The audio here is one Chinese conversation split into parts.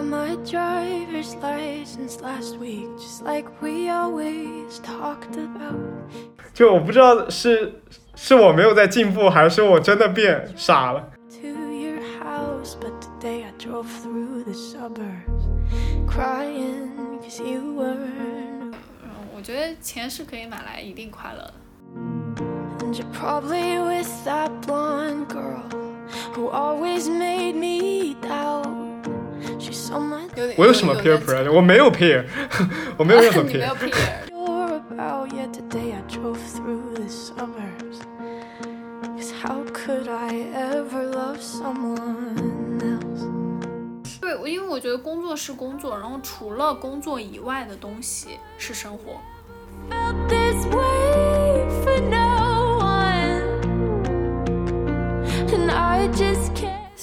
got my driver's license last week, just like we always talked about. 就我不知道是是我没有在进步，还是我真的变傻了。 To your house, but today I drove through the suburbs, crying because you weren't. 嗯，我觉得钱是可以买来一定快乐的。 And you're probably with that blonde girl who always made me doubt. 我有什么 peer 点 pressure？我没有 peer，我没有任何 peer。peer。sure about. Yet today I drove through the suburbs. Cause how could I ever love someone else? 对，我因为我觉得工作是工作，然后除了工作以外的东西是生活。Felt this way for no one. And I just can't.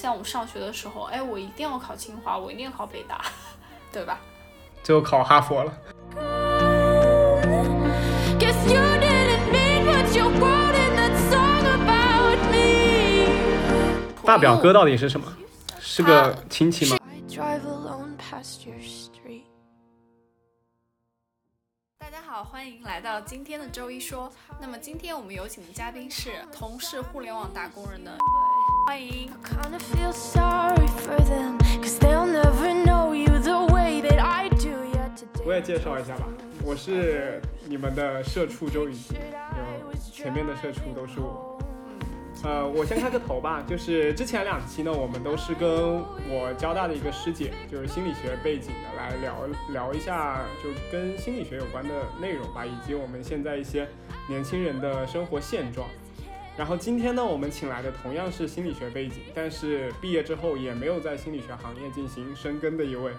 像我们上学的时候，哎，我一定要考清华，我一定要考北大，对吧？最后考哈佛了。Guess you didn't mean what you wrote in that song about me. 大表哥到底是什么？是个亲戚吗？大家好，欢迎来到今天的周一说。那么今天我们有请的嘉宾是同是互联网打工人的，欢迎。Kinda feel sorry for them, cause they'll never know you the way that I do yet today. 我也介绍一下吧，我是你们的社畜周雨欣，有前面的社畜都是我。呃，我先开个头吧，就是之前两期呢，我们都是跟我交大的一个师姐，就是心理学背景的，来聊聊一下就跟心理学有关的内容吧，以及我们现在一些年轻人的生活现状。然后今天呢，我们请来的同样是心理学背景，但是毕业之后也没有在心理学行业进行深耕的一位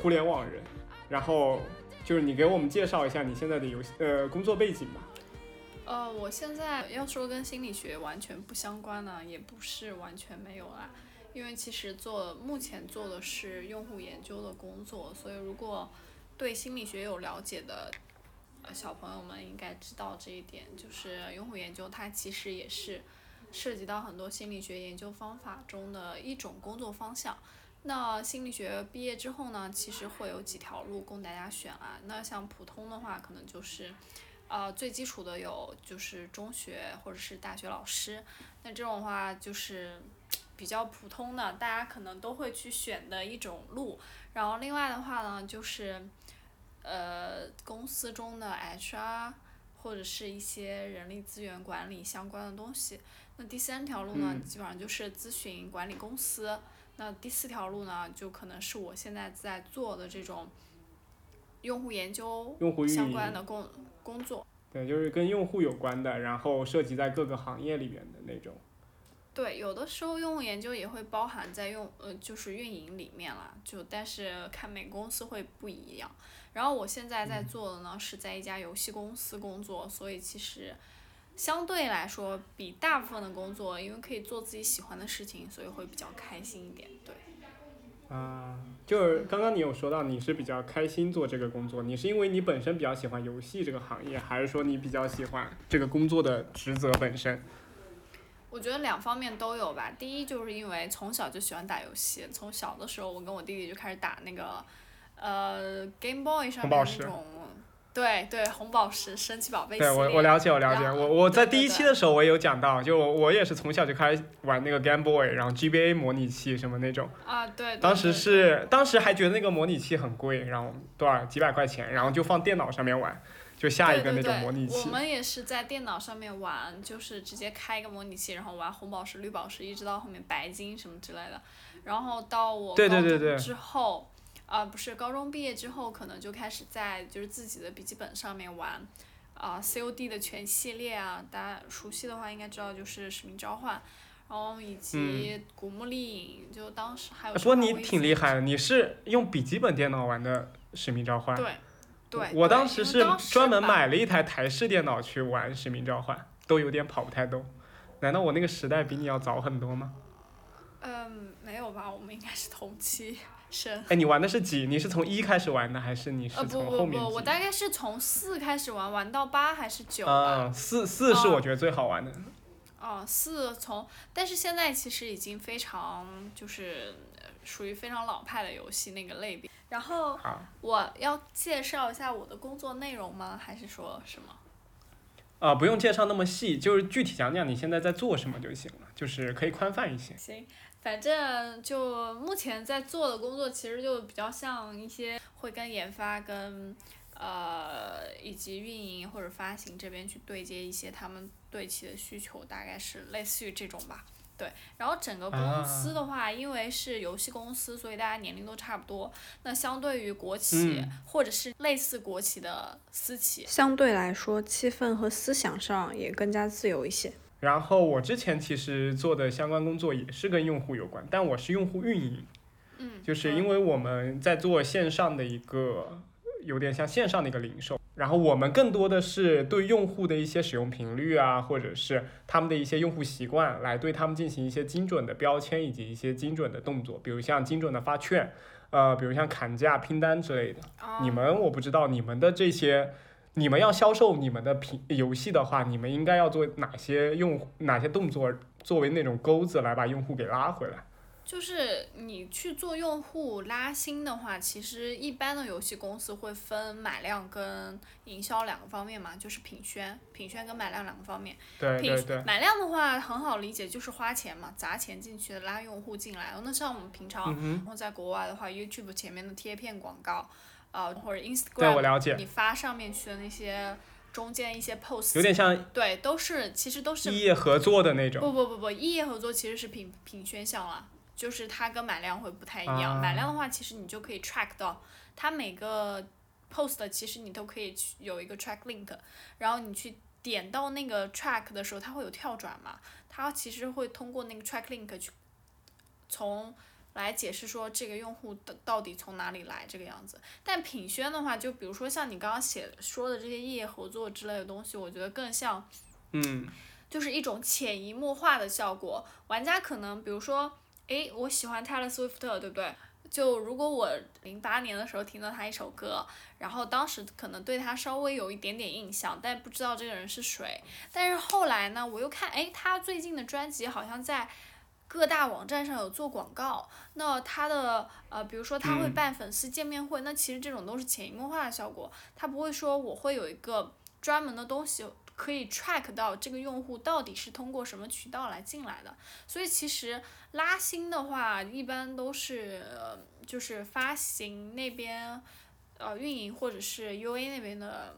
互联网人。然后就是你给我们介绍一下你现在的游戏呃工作背景吧。呃，我现在要说跟心理学完全不相关呢，也不是完全没有啦，因为其实做目前做的是用户研究的工作，所以如果对心理学有了解的呃小朋友们应该知道这一点，就是用户研究它其实也是涉及到很多心理学研究方法中的一种工作方向。那心理学毕业之后呢，其实会有几条路供大家选啊。那像普通的话，可能就是。呃，最基础的有就是中学或者是大学老师，那这种的话就是比较普通的，大家可能都会去选的一种路。然后另外的话呢，就是呃公司中的 HR 或者是一些人力资源管理相关的东西。那第三条路呢，嗯基本上就是咨询管理公司。那第四条路呢，就可能是我现在在做的这种用户研究相关的工工作。对，就是跟用户有关的，然后涉及在各个行业里面的那种。对，有的时候用户研究也会包含在用呃就是运营里面啦，就但是看每个公司会不一样。然后我现在在做的呢是在一家游戏公司工作，所以其实相对来说比大部分的工作，因为可以做自己喜欢的事情，所以会比较开心一点。对，啊，就是刚刚你有说到你是比较开心做这个工作，你是因为你本身比较喜欢游戏这个行业，还是说你比较喜欢这个工作的职责本身？我觉得两方面都有吧。第一就是因为从小就喜欢打游戏，从小的时候我跟我弟弟就开始打那个呃 Game Boy 上面那种，对对红宝石、神奇宝贝对。我我了解我了解，我我在第一期的时候我也有讲到，就我我也是从小就开始玩那个 Game Boy，然后 GBA 模拟器什么那种。啊，对。对当时是当时还觉得那个模拟器很贵，然后多少几百块钱，然后就放电脑上面玩，就下一个那种模拟器我。们也是在电脑上面玩，就是直接开一个模拟器，然后玩红宝石、绿宝石，一直到后面白金什么之类的。然后到我对高对对对中啊、不是高中毕业之后，可能就开始在就是自己的笔记本上面玩，啊、COD 的全系列啊，大家熟悉的话应该知道就是使命召唤，然后以及古墓丽影，就当时还有。嗯不过你挺厉害的，你是用笔记本电脑玩的《使命召唤》。对。对，我当时是专门买了一台台式电脑去玩《使命召唤》，都有点跑不太动。难道我那个时代比你要早很多吗？嗯，没有吧？我们应该是同期生。哎，你玩的是几？你是从一开始玩的，还是你是从后面不不，我？大概是从四开始玩，玩到八还是九吧？啊，四四是哦我觉得最好玩的。哦，四从，但是现在其实已经非常就是呃属于非常老派的游戏那个类别。然后，我要介绍一下我的工作内容吗？还是说什么？啊、不用介绍那么细，就是具体讲讲你现在在做什么就行了，就是可以宽泛一些。行，反正就目前在做的工作，其实就比较像一些会跟研发、跟呃以及运营或者发行这边去对接一些他们对齐的需求，大概是类似于这种吧。对，然后整个公司的话，因为是游戏公司，所以大家年龄都差不多。那相对于国企、嗯或者是类似国企的私企，相对来说，气氛和思想上也更加自由一些。然后我之前其实做的相关工作也是跟用户有关，但我是用户运营，嗯，就是因为我们在做线上的一个有点像线上的一个零售，然后我们更多的是对用户的一些使用频率啊，或者是他们的一些用户习惯，来对他们进行一些精准的标签以及一些精准的动作，比如像精准的发券，呃，比如像砍价、拼单之类的。哦你们我不知道你们的这些，你们要销售你们的品游戏的话，你们应该要做哪些用哪些动作，作为那种钩子来把用户给拉回来。就是你去做用户拉新的话，其实一般的游戏公司会分买量跟营销两个方面嘛，就是品宣、品宣跟买量两个方面。品对对对，买量的话很好理解，就是花钱嘛，砸钱进去拉用户进来。那像我们平常，嗯，然后在国外的话，YouTube 前面的贴片广告，呃，或者 Instagram，了解，你发上面去的那些中间一些 post，有点像对，都是其实都是异业合作的那种。不不不不，异业合作其实是品品宣项了，就是它跟买量会不太一样。啊买量的话，其实你就可以 track 到它每个 post，其实你都可以去有一个 track link，然后你去点到那个 track 的时候，它会有跳转嘛，它其实会通过那个 track link 去从来解释说这个用户的到底从哪里来这个样子。但品宣的话，就比如说像你刚刚写说的这些异业合作之类的东西，我觉得更像。嗯，就是一种潜移默化的效果。玩家可能比如说，诶，我喜欢 Taylor Swift，对不对？就如果我零八年的时候听到他一首歌，然后当时可能对他稍微有一点点印象，但不知道这个人是谁。但是后来呢，我又看，诶，他最近的专辑好像在各大网站上有做广告。那他的呃，比如说他会嗯办粉丝见面会，那其实这种都是潜移默化的效果。他不会说我会有一个专门的东西可以 track 到这个用户到底是通过什么渠道来进来的。所以其实拉新的话，一般都是、呃、就是发行那边呃运营或者是 UA 那边的。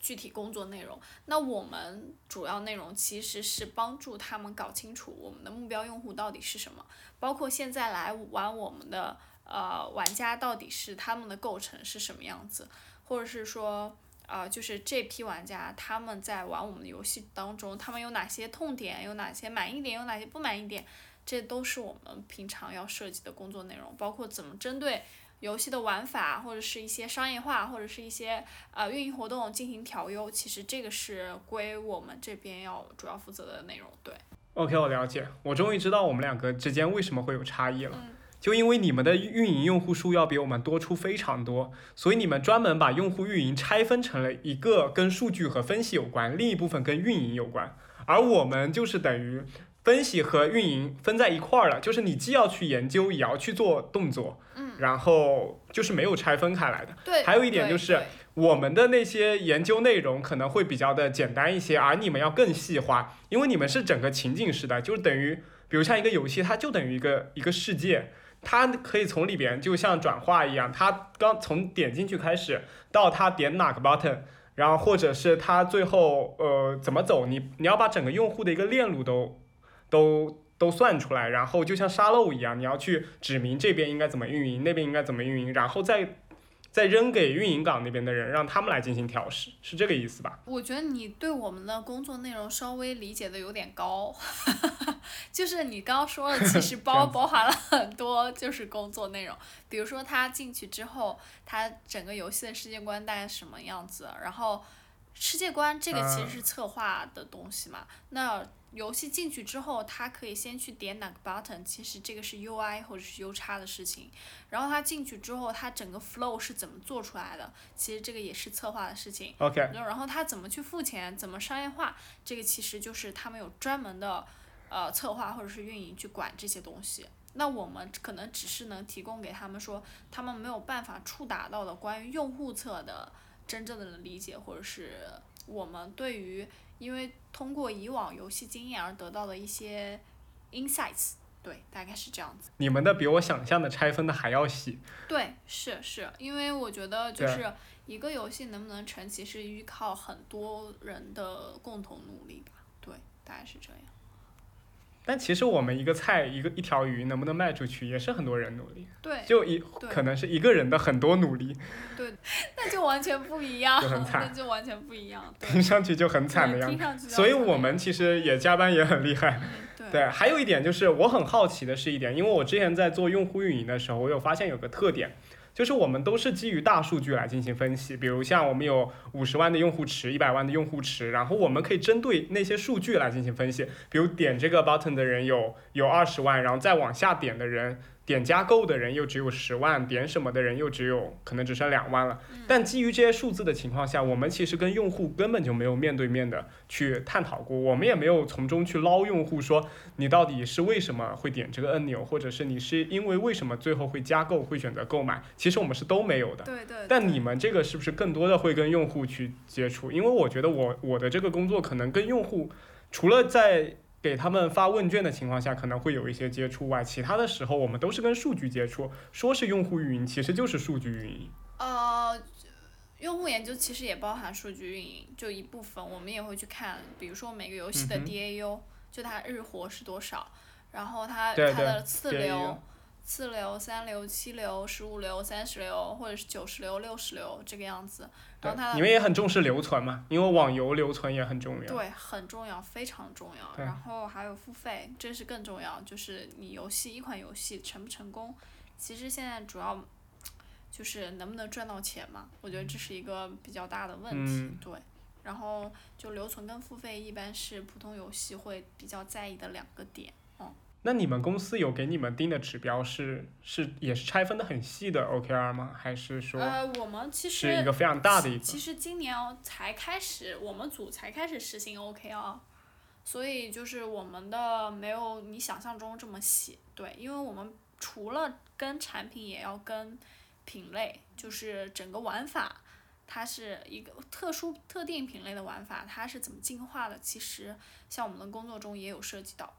具体工作内容，那我们主要内容其实是帮助他们搞清楚我们的目标用户到底是什么，包括现在来玩我们的呃玩家到底是他们的构成是什么样子，或者是说呃就是这批玩家他们在玩我们的游戏当中，他们有哪些痛点，有哪些满意点，有哪些不满意点，这都是我们平常要涉及的工作内容，包括怎么针对。游戏的玩法，或者是一些商业化，或者是一些呃运营活动进行调优，其实这个是归我们这边要主要负责的内容。对，OK，我了解，我终于知道我们两个之间为什么会有差异了。嗯就因为你们的运营用户数要比我们多出非常多，所以你们专门把用户运营拆分成了一个跟数据和分析有关，另一部分跟运营有关，而我们就是等于分析和运营分在一块儿了，就是你既要去研究，也要去做动作，嗯，然后就是没有拆分开来的。对。还有一点就是我们的那些研究内容可能会比较的简单一些，而你们要更细化，因为你们是整个情景式的，就是等于，比如像一个游戏，它就等于一个一个世界，它可以从里边就像转化一样，它刚从点进去开始，到它点哪个 button，然后或者是它最后呃怎么走，你你要把整个用户的一个链路都都都算出来，然后就像沙漏一样，你要去指明这边应该怎么运营，那边应该怎么运营，然后再再扔给运营岗那边的人，让他们来进行调试，是这个意思吧？我觉得你对我们的工作内容稍微理解的有点高，就是你刚刚说的，其实 包包含了很多就是工作内容，比如说他进去之后，他整个游戏的世界观大概什么样子，然后世界观这个其实是策划的东西嘛，那游戏进去之后，他可以先去点哪个 button，其实这个是 UI 或者是 U 叉的事情，然后他进去之后，他整个 flow 是怎么做出来的，其实这个也是策划的事情。OK，然后他怎么去付钱，怎么商业化，这个其实就是他们有专门的呃策划或者是运营去管这些东西。那我们可能只是能提供给他们说他们没有办法触达到的关于用户侧的真正的理解，或者是我们对于因为通过以往游戏经验而得到的一些 insights，对，大概是这样子。你们的比我想象的拆分的还要细。对，是是，因为我觉得就是一个游戏能不能成，其实依靠很多人的共同努力吧。对，大概是这样。但其实我们一个菜一个一条鱼能不能卖出去，也是很多人努力，对，就一可能是一个人的很多努力，对那就完全不一样就很，惨那就完全不一样。对听上去就很惨的样子。所以我们其实也加班也很厉害。对，还有一点就是我很好奇的是一点，因为我之前在做用户运营的时候，我有发现有个特点，就是我们都是基于大数据来进行分析。比如像我们有五十万的用户池、一百万的用户池，然后我们可以针对那些数据来进行分析。比如点这个 button 的人有有二十万，然后再往下点的人。点加购的人又只有十万，点什么的人又只有可能只剩两万了。但基于这些数字的情况下，我们其实跟用户根本就没有面对面的去探讨过，我们也没有从中去捞用户说你到底是为什么会点这个按钮，或者是你是因为为什么最后会加购会选择购买，其实我们是都没有的。对对。但你们这个是不是更多的会跟用户去接触？因为我觉得我我的这个工作可能跟用户，除了在给他们发问卷的情况下可能会有一些接触外，其他的时候我们都是跟数据接触。说是用户运营，其实就是数据运营。呃，用户研究其实也包含数据运营，就一部分我们也会去看，比如说每个游戏的嗯哼 DAU，、就它日活是多少，然后它对它的次流、次流、三流、七流、十五流、三十流，或者是九十流、六十流这个样子。对然后它，你们也很重视留存嘛，因为网游留存也很重要。对，很重要，非常重要。对然后还有付费，这是更重要，就是你游戏一款游戏成不成功，其实现在主要就是能不能赚到钱嘛，我觉得这是一个比较大的问题。嗯对，然后就留存跟付费一般是普通游戏会比较在意的两个点。那你们公司有给你们定的指标是是也是拆分的很细的 OKR 吗？还是说呃，我们其实是一个非常大的一个？其实今年哦才开始，我们组才开始实行 OKR，所以就是我们的没有你想象中这么细。对，因为我们除了跟产品，也要跟品类，就是整个玩法，它是一个特殊特定品类的玩法，它是怎么进化的？其实像我们的工作中也有涉及到。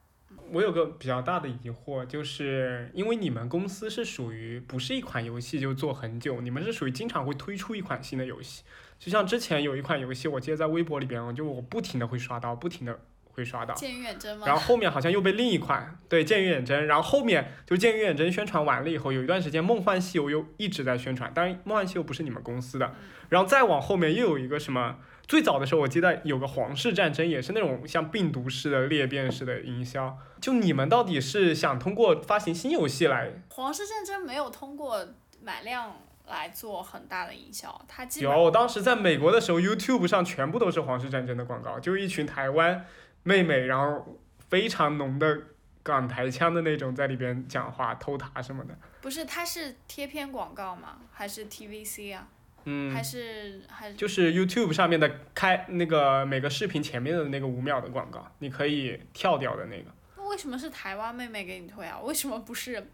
我有个比较大的疑惑，就是因为你们公司是属于不是一款游戏就做很久，你们是属于经常会推出一款新的游戏。就像之前有一款游戏，我记得在微博里边，就我不停的会刷到，不停的会刷到。剑与远征吗？然后后面好像又被另一款对《剑与远征》，然后后面就《剑与远征》宣传完了以后，有一段时间《梦幻西游》又一直在宣传，但是《梦幻西游》不是你们公司的，然后再往后面又有一个什么，最早的时候我记得有个皇室战争，也是那种像病毒式的裂变式的营销，就你们到底是想通过发行新游戏来？皇室战争没有通过买量来做很大的营销，它基本有，我当时在美国的时候，YouTube 上全部都是皇室战争的广告，就一群台湾妹妹，然后非常浓的港台腔的那种在里边讲话、偷塔什么的。不是，它是贴片广告吗？还是 TVC 啊？嗯还，是还是就是 YouTube 上面的开那个每个视频前面的那个五秒的广告，你可以跳掉的那个。那为什么是台湾妹妹给你推啊？为什么不是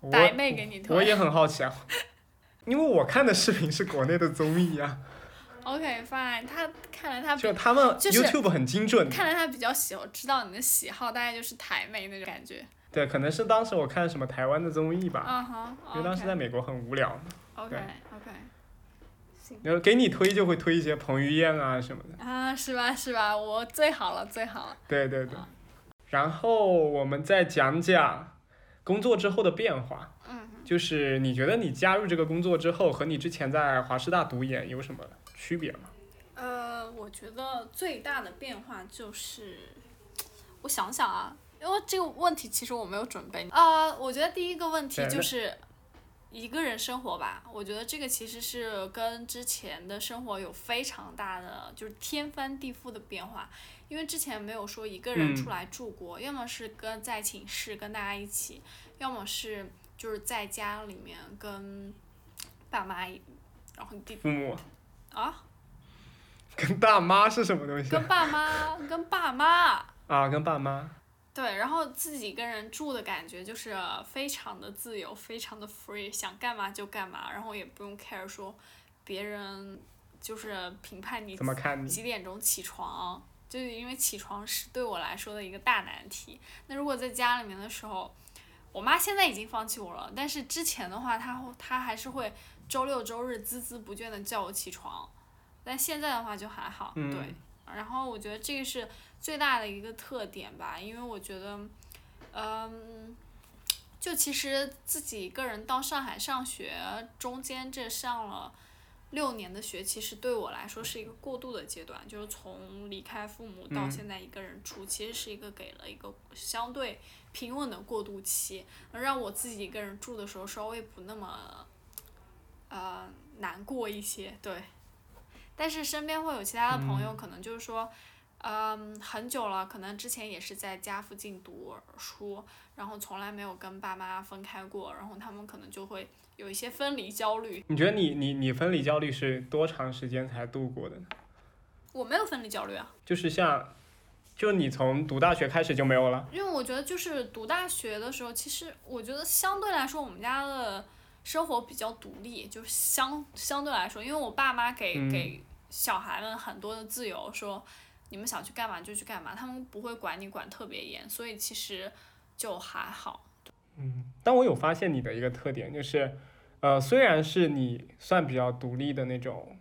我白妹给你推？我也很好奇啊，因为我看的视频是国内的综艺啊，OK fine，他看来他比就他们 YouTube 很精准。看来他比较喜欢知道你的喜好，大概就是台妹那种感觉。对，可能是当时我看什么台湾的综艺吧，因为当时在美国很无聊嘛。OK 然后给你推就会推一些彭于晏啊什么的。啊，是吧是吧？我最好了最好了。对对对。然后我们再讲讲工作之后的变化。嗯。就是你觉得你加入这个工作之后，和你之前在华师大读研有什么区别吗？呃，我觉得最大的变化就是，我想想啊，因为这个问题其实我没有准备啊、我觉得第一个问题就是一个人生活吧，我觉得这个其实是跟之前的生活有非常大的就是天翻地覆的变化，因为之前没有说一个人嗯出来住过，要么是跟在寝室跟大家一起，要么是就是在家里面跟爸妈一，然后弟父母啊。跟大妈是什么东西跟爸妈，跟爸妈，啊？跟爸妈。对，然后自己一个人住的感觉就是非常的自由，非常的 free，想干嘛就干嘛，然后也不用 care 说别人就是评判你怎么看你？几点钟起床，就是因为起床是对我来说的一个大难题。那如果在家里面的时候，我妈现在已经放弃我了，但是之前的话，她会她还是会周六周日孜孜不倦的叫我起床，但现在的话就还好，嗯对。然后我觉得这个是最大的一个特点吧，因为我觉得，嗯，就其实自己一个人到上海上学，中间这上了六年的学，其实对我来说是一个过渡的阶段，就是从离开父母到嗯现在一个人住，其实是一个给了一个相对平稳的过渡期，能让我自己一个人住的时候稍微不那么，呃，难过一些，对。但是身边会有其他的朋友，可能就是说，嗯，很久了，可能之前也是在家附近读书，然后从来没有跟爸妈分开过，然后他们可能就会有一些分离焦虑。你觉得你你你分离焦虑是多长时间才度过的呢？我没有分离焦虑啊，就是像，就你从读大学开始就没有了？因为我觉得就是读大学的时候，其实我觉得相对来说我们家的生活比较独立，就是相相对来说，因为我爸妈给、嗯给小孩们很多的自由，说你们想去干嘛就去干嘛，他们不会管你管特别严，所以其实就还好。嗯但我有发现你的一个特点，就是，呃，虽然是你算比较独立的那种，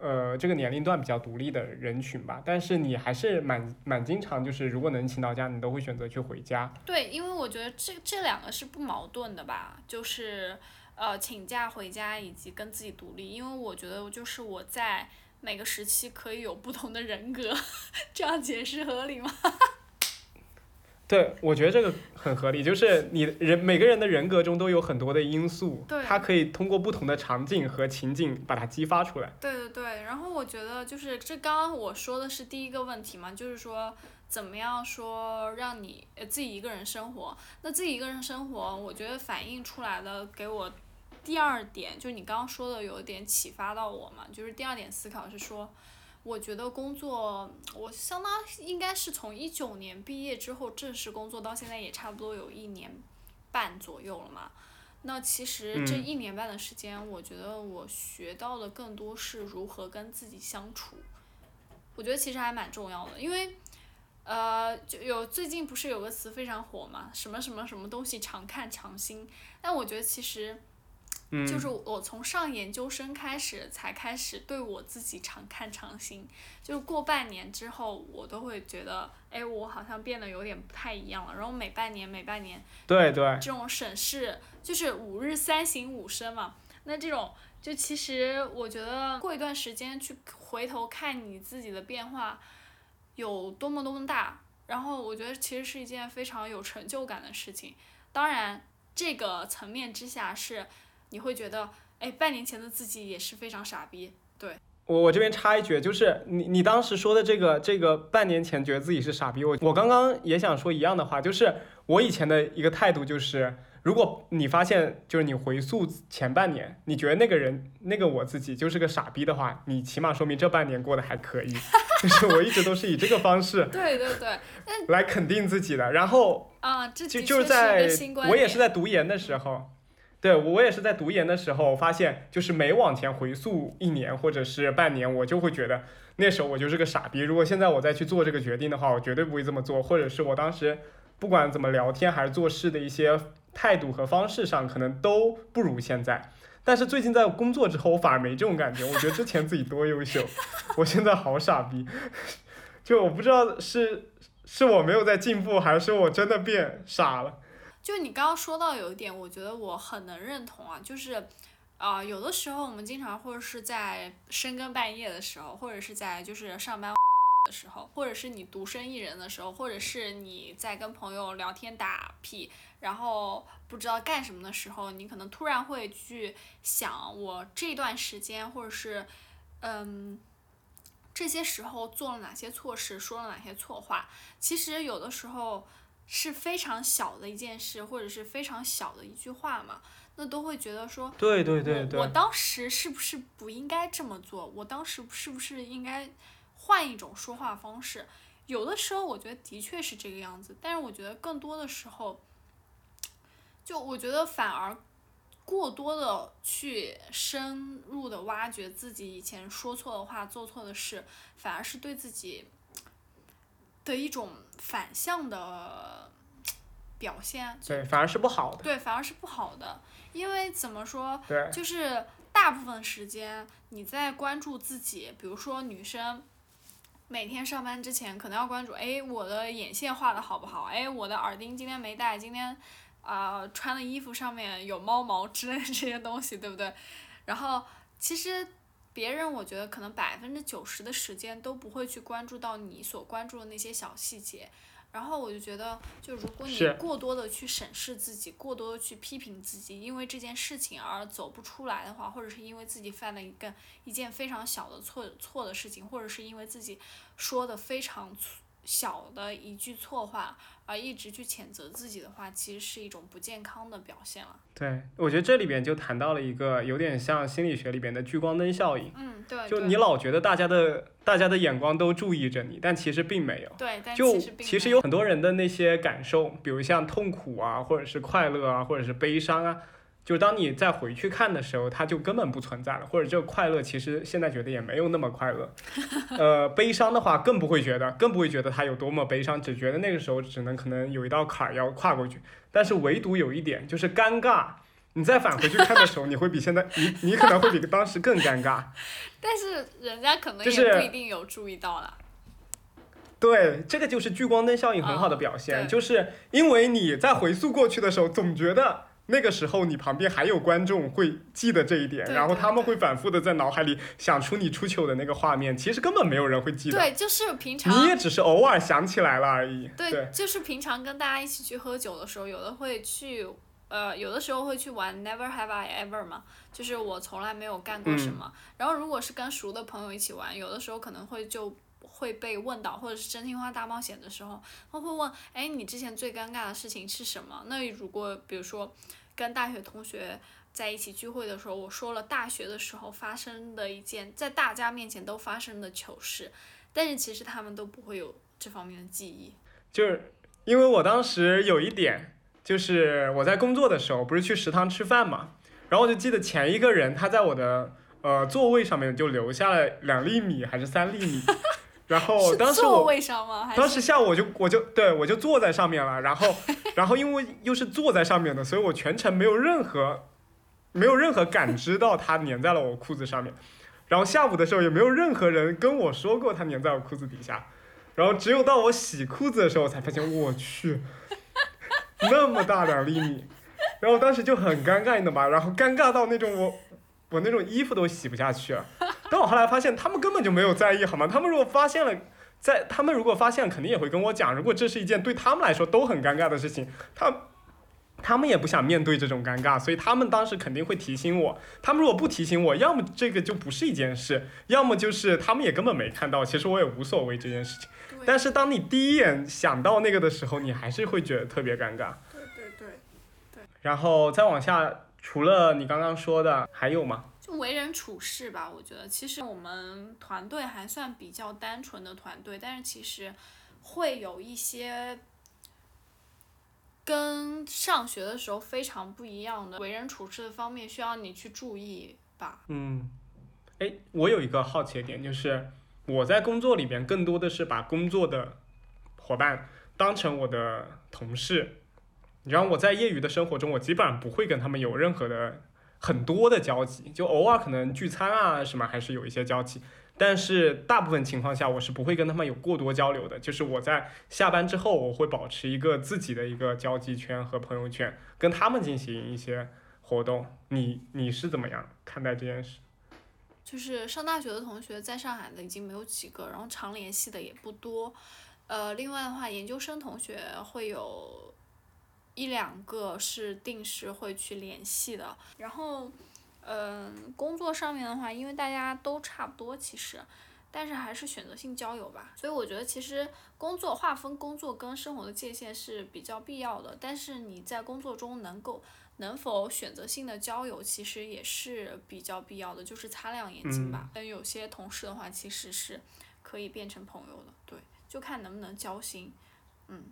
呃，这个年龄段比较独立的人群吧，但是你还是蛮蛮经常，就是如果能请到假，你都会选择去回家。对，因为我觉得这这两个是不矛盾的吧，就是呃请假回家以及跟自己独立，因为我觉得就是我在每个时期可以有不同的人格，这样解释合理吗？对，我觉得这个很合理，就是你人每个人的人格中都有很多的因素，对它可以通过不同的场景和情境把它激发出来。对对对，然后我觉得就是这刚刚我说的是第一个问题嘛，就是说怎么样说让你呃自己一个人生活，那自己一个人生活，我觉得反映出来的给我第二点，就是你刚刚说的有点启发到我嘛，就是第二点思考是说。我觉得工作，我相当应该是从一九年毕业之后正式工作到现在也差不多有一年半左右了嘛。那其实这嗯一年半的时间，我觉得我学到的更多是如何跟自己相处。我觉得其实还蛮重要的，因为，呃，就有最近不是有个词非常火嘛，什么什么什么东西常看常新。但我觉得其实，嗯，就是我从上研究生开始才开始对我自己常看常新，就是过半年之后，我都会觉得，哎，我好像变得有点不太一样了。然后每半年每半年对对，这种审视，就是五日三省吾身嘛。那这种就其实我觉得过一段时间去回头看你自己的变化有多么多么大，然后我觉得其实是一件非常有成就感的事情。当然，这个层面之下是你会觉得，哎，半年前的自己也是非常傻逼，对，我我这边插一句，就是你你当时说的这个这个半年前觉得自己是傻逼，我我刚刚也想说一样的话，就是我以前的一个态度就是，如果你发现就是你回溯前半年，你觉得那个人那个我自己就是个傻逼的话，你起码说明这半年过得还可以，就是我一直都是以这个方式对对对，来肯定自己的，然后啊，这就是在我也是在读研的时候，对我也是在读研的时候发现，就是每往前回溯一年或者是半年，我就会觉得那时候我就是个傻逼。如果现在我再去做这个决定的话，我绝对不会这么做，或者是我当时不管怎么聊天还是做事的一些态度和方式上，可能都不如现在。但是最近在工作之后，我反而没这种感觉。我觉得之前自己多优秀，我现在好傻逼。就我不知道是是我没有在进步，还是我真的变傻了。就你刚刚说到有一点，我觉得我很能认同啊，就是，啊、有的时候我们经常或者是在深更半夜的时候，或者是在就是上班的时候，或者是你独身一人的时候，或者是你在跟朋友聊天打屁，然后不知道干什么的时候，你可能突然会去想，我这段时间或者是，嗯。这些时候做了哪些错事，说了哪些错话，其实有的时候是非常小的一件事，或者是非常小的一句话嘛，那都会觉得说，对对对我我，当时是不是不应该这么做？我当时是不是应该换一种说话方式？有的时候我觉得的确是这个样子，但是我觉得更多的时候，就我觉得反而过多的去深入的挖掘自己以前说错的话、做错的事，反而是对自己的一种反向的表现。对，反而是不好的。对，反而是不好的，因为怎么说，对，就是大部分时间你在关注自己，比如说女生。每天上班之前可能要关注，哎，我的眼线画的好不好？哎，我的耳钉今天没戴，今天，啊，穿的衣服上面有猫毛之类的这些东西，对不对？然后其实别人我觉得可能百分之九十的时间都不会去关注到你所关注的那些小细节。然后我就觉得，就如果你过多的去审视自己，过多的去批评自己，因为这件事情而走不出来的话，或者是因为自己犯了一个一件非常小的错错的事情，或者是因为自己说的非常小的一句错话。而一直去谴责自己的话，其实是一种不健康的表现了。对，我觉得这里边就谈到了一个有点像心理学里边的聚光灯效应。嗯，对。就你老觉得大家的大家的眼光都注意着你，但其实并没有。对，但就其实有很多人的那些感受，比如像痛苦啊，或者是快乐啊，或者是悲伤啊。就当你再回去看的时候，它就根本不存在了，或者这个快乐其实现在觉得也没有那么快乐，呃，悲伤的话更不会觉得，更不会觉得它有多么悲伤，只觉得那个时候只能可能有一道坎儿要跨过去。但是唯独有一点就是尴尬，你再返回去看的时候，你会比现在你你可能会比当时更尴尬。但是人家可能也不一定有注意到了。对，这个就是聚光灯效应很好的表现，就是因为你在回溯过去的时候，总觉得。那个时候，你旁边还有观众会记得这一点，然后他们会反复的在脑海里想出你出糗的那个画面。其实根本没有人会记得。对，就是平常。你也只是偶尔想起来了而已。对，就是平常跟大家一起去喝酒的时候，有的会去，呃，有的时候会去玩 Never Have I Ever 嘛，就是我从来没有干过什么。然后如果是跟熟的朋友一起玩，有的时候可能会就会被问到，或者是真心话大冒险的时候，他会问，哎，你之前最尴尬的事情是什么？那如果比如说。跟大学同学在一起聚会的时候，我说了大学的时候发生的一件在大家面前都发生的糗事，但是其实他们都不会有这方面的记忆。就是因为我当时有一点，就是我在工作的时候不是去食堂吃饭嘛，然后我就记得前一个人他在我的呃座位上面就留下了两粒米还是三粒米。然后当时我当时下午我就我就对我就坐在上面了，然后 然后因为又是坐在上面的，所以我全程没有任何没有任何感知到它粘在了我裤子上面。然后下午的时候也没有任何人跟我说过它粘在我裤子底下。然后只有到我洗裤子的时候才发现，我去，那么大两厘米。然后当时就很尴尬，你懂吧？然后尴尬到那种我我那种衣服都洗不下去了。但我后来发现，他们根本就没有在意，好吗？他们如果发现了，在他们如果发现，肯定也会跟我讲。如果这是一件对他们来说都很尴尬的事情，他他们也不想面对这种尴尬，所以他们当时肯定会提醒我。他们如果不提醒我，要么这个就不是一件事，要么就是他们也根本没看到。其实我也无所谓这件事情。但是当你第一眼想到那个的时候，你还是会觉得特别尴尬。对对对对。然后再往下，除了你刚刚说的，还有吗？就为人处事吧，我觉得其实我们团队还算比较单纯的团队，但是其实会有一些跟上学的时候非常不一样的为人处事的方面，需要你去注意吧。嗯，哎，我有一个好奇的点，就是我在工作里边更多的是把工作的伙伴当成我的同事，然后我在业余的生活中，我基本上不会跟他们有任何的。很多的交集，就偶尔可能聚餐啊什么，还是有一些交集，但是大部分情况下我是不会跟他们有过多交流的。就是我在下班之后，我会保持一个自己的一个交际圈和朋友圈，跟他们进行一些活动。你你是怎么样看待这件事？就是上大学的同学在上海的已经没有几个，然后常联系的也不多。呃，另外的话，研究生同学会有。一两个是定时会去联系的，然后，嗯，工作上面的话，因为大家都差不多，其实，但是还是选择性交友吧。所以我觉得其实工作划分工作跟生活的界限是比较必要的，但是你在工作中能够能否选择性的交友，其实也是比较必要的，就是擦亮眼睛吧。跟有些同事的话，其实是可以变成朋友的，对。就看能不能交心。嗯，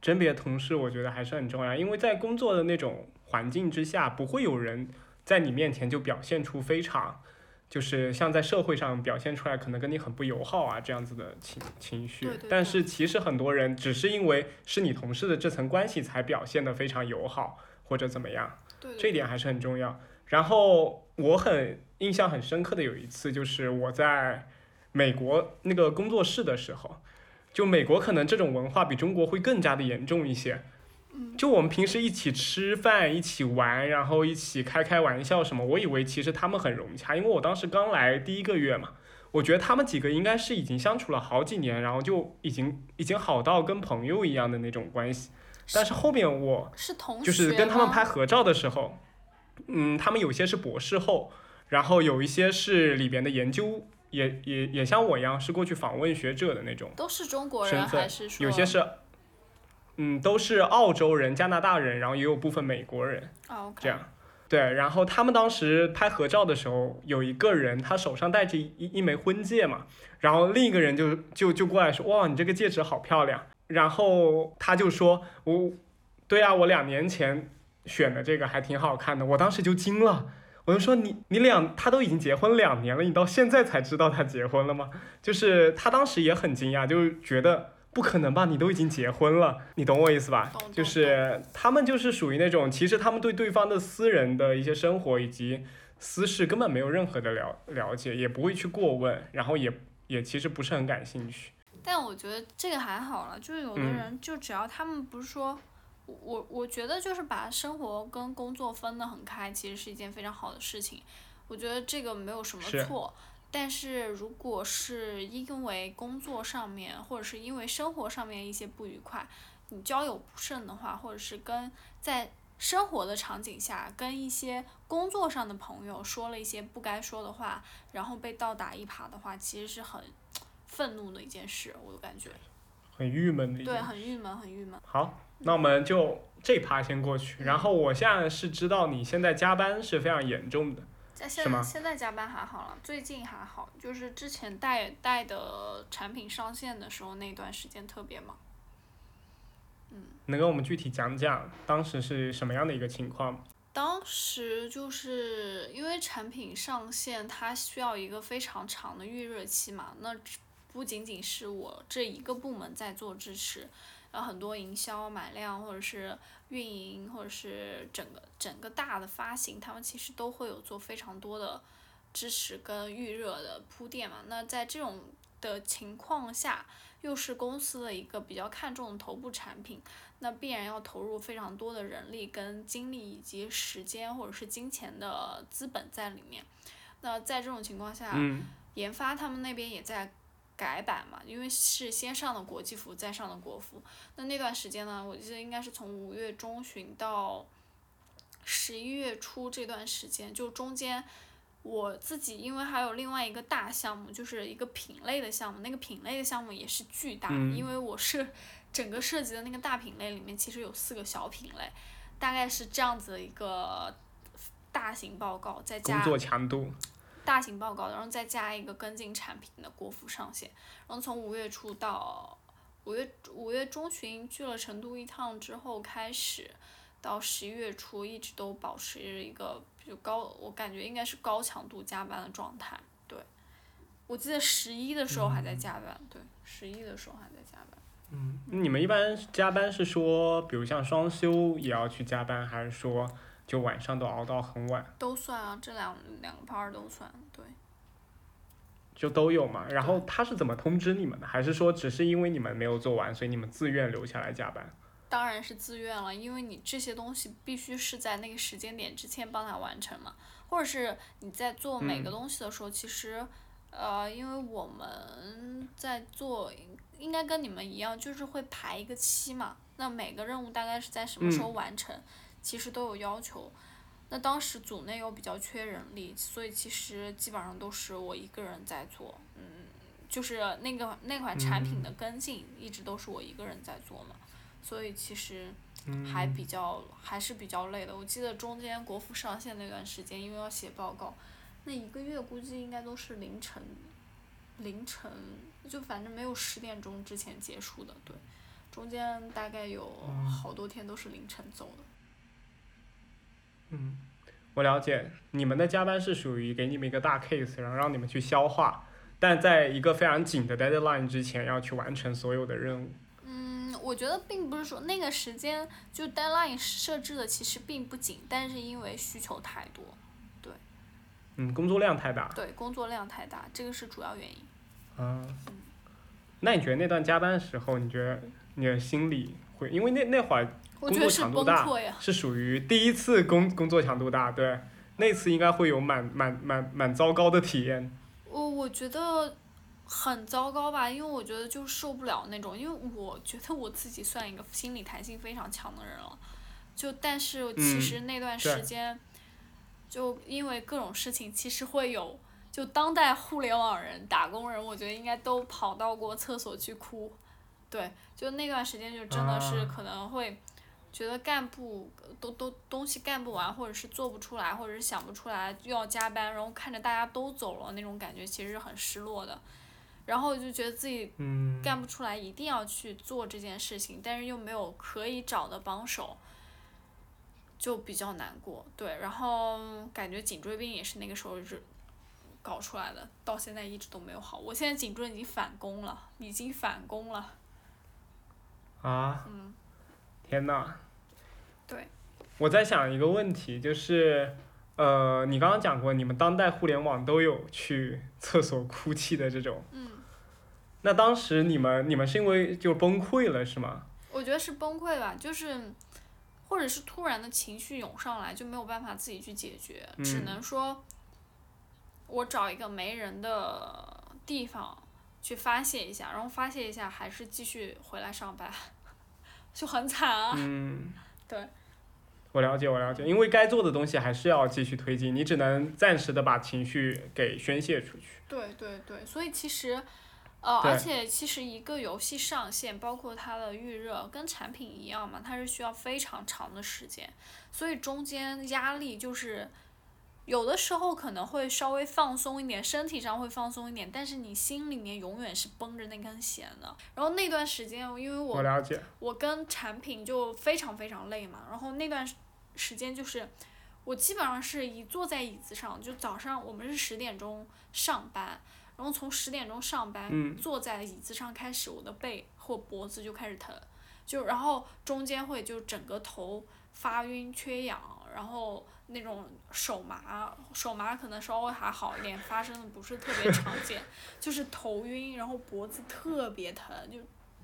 甄别同事我觉得还是很重要，因为在工作的那种环境之下，不会有人在你面前就表现出非常。就是像在社会上表现出来，可能跟你很不友好啊这样子的情情绪，但是其实很多人只是因为是你同事的这层关系，才表现得非常友好或者怎么样，这一点还是很重要。然后我很印象很深刻的有一次，就是我在美国那个工作室的时候，就美国可能这种文化比中国会更加的严重一些。就我们平时一起吃饭、一起玩，然后一起开开玩笑什么，我以为其实他们很融洽，因为我当时刚来第一个月嘛，我觉得他们几个应该是已经相处了好几年，然后就已经已经好到跟朋友一样的那种关系。但是后面我是同就是跟他们拍合照的时候，嗯，他们有些是博士后，然后有一些是里边的研究，也也也像我一样是过去访问学者的那种，都是中国人还是说有些是。嗯，都是澳洲人、加拿大人，然后也有部分美国人，这样，对。然后他们当时拍合照的时候，有一个人他手上戴着一一枚婚戒嘛，然后另一个人就就就过来说，哇，你这个戒指好漂亮。然后他就说，我，对啊，我两年前选的这个还挺好看的。我当时就惊了，我就说你你两他都已经结婚两年了，你到现在才知道他结婚了吗？就是他当时也很惊讶，就觉得。不可能吧？你都已经结婚了，你懂我意思吧？就是他们就是属于那种，其实他们对对方的私人的一些生活以及私事根本没有任何的了了解，也不会去过问，然后也也其实不是很感兴趣。但我觉得这个还好了，就是有的人就只要他们不是说，我我觉得就是把生活跟工作分得很开，其实是一件非常好的事情。我觉得这个没有什么错。但是，如果是因为工作上面，或者是因为生活上面一些不愉快，你交友不慎的话，或者是跟在生活的场景下跟一些工作上的朋友说了一些不该说的话，然后被倒打一耙的话，其实是很愤怒的一件事，我感觉。很郁闷的。对，很郁闷，很郁闷。好，那我们就这趴先过去。然后我现在是知道你现在加班是非常严重的。现现在加班还好了，最近还好，就是之前带带的产品上线的时候那段时间特别忙。嗯。能跟我们具体讲讲当时是什么样的一个情况？当时就是因为产品上线，它需要一个非常长的预热期嘛，那不仅仅是我这一个部门在做支持。然后很多营销、买量或者是运营，或者是整个整个大的发行，他们其实都会有做非常多的支持跟预热的铺垫嘛。那在这种的情况下，又是公司的一个比较看重的头部产品，那必然要投入非常多的人力跟精力以及时间或者是金钱的资本在里面。那在这种情况下，研发他们那边也在。改版嘛，因为是先上的国际服，再上的国服。那那段时间呢，我记得应该是从五月中旬到十一月初这段时间，就中间我自己因为还有另外一个大项目，就是一个品类的项目，那个品类的项目也是巨大，因为我是整个涉及的那个大品类里面，其实有四个小品类，大概是这样子的一个大型报告，再加工作强度。大型报告，然后再加一个跟进产品的国服上线，然后从五月初到五月五月中旬去了成都一趟之后开始，到十一月初一直都保持一个比较高，我感觉应该是高强度加班的状态。对，我记得十一的时候还在加班，对，十一的时候还在加班。嗯，你们一般加班是说，比如像双休也要去加班，还是说？就晚上都熬到很晚，都算啊，这两两个 part 都算，对。就都有嘛，然后他是怎么通知你们的？还是说只是因为你们没有做完，所以你们自愿留下来加班？当然是自愿了，因为你这些东西必须是在那个时间点之前帮他完成嘛，或者是你在做每个东西的时候，其实，呃，因为我们在做，应该跟你们一样，就是会排一个期嘛，那每个任务大概是在什么时候完成？其实都有要求，那当时组内又比较缺人力，所以其实基本上都是我一个人在做，嗯，就是那个那款产品的跟进一直都是我一个人在做嘛，所以其实还比较还是比较累的。我记得中间国服上线那段时间，因为要写报告，那一个月估计应该都是凌晨凌晨就反正没有十点钟之前结束的，对，中间大概有嗯。好多天都是凌晨走的。嗯，我了解，你们的加班是属于给你们一个大 case，然后让你们去消化，但在一个非常紧的 deadline 之前要去完成所有的任务。嗯，我觉得并不是说那个时间就 deadline 设置的其实并不紧，但是因为需求太多，对嗯，工作量太大。对，工作量太大，这个是主要原因。啊，那你觉得那段加班的时候，你觉得你的心里会，因为那那会儿工作我觉得是强度大崩溃啊。是属于第一次工工作强度大，对，那次应该会有蛮蛮蛮蛮糟糕的体验。我我觉得很糟糕吧，因为我觉得就受不了那种，因为我觉得我自己算一个心理弹性非常强的人了，就但是其嗯实那段时间，就因为各种事情，其实会有。就当代互联网人、打工人，我觉得应该都跑到过厕所去哭，对，就那段时间就真的是啊可能会觉得干不都都东西干不完，或者是做不出来，或者是想不出来，又要加班，然后看着大家都走了那种感觉，其实是很失落的。然后就觉得自己嗯，干不出来，一定要去做这件事情，但是又没有可以找的帮手，就比较难过。对，然后感觉颈椎病也是那个时候是搞出来的，到现在一直都没有好。我现在颈椎已经反攻了，已经反攻了。啊，嗯，天呐，对，我在想一个问题，就是，呃，你刚刚讲过，你们当代互联网都有去厕所哭泣的这种，嗯，那当时你们你们是因为就崩溃了是吗？我觉得是崩溃吧，就是，或者是突然的情绪涌上来，就没有办法自己去解决，只嗯能说，我找一个没人的地方去发泄一下，然后发泄一下，还是继续回来上班，就很惨啊。嗯，对。我了解，我了解，因为该做的东西还是要继续推进，你只能暂时的把情绪给宣泄出去。对对对，所以其实，呃，而且其实一个游戏上线，包括它的预热，跟产品一样嘛，它是需要非常长的时间，所以中间压力就是，有的时候可能会稍微放松一点，身体上会放松一点，但是你心里面永远是绷着那根弦的。然后那段时间，因为我我了解，我跟产品就非常非常累嘛，然后那段时时间就是，我基本上是一坐在椅子上，就早上我们是十点钟上班，然后从十点钟上班，嗯。坐在椅子上开始，我的背或脖子就开始疼，就然后中间会就整个头发晕缺氧，然后那种手麻，手麻可能稍微还好一点，发生的不是特别常见，就是头晕，然后脖子特别疼，就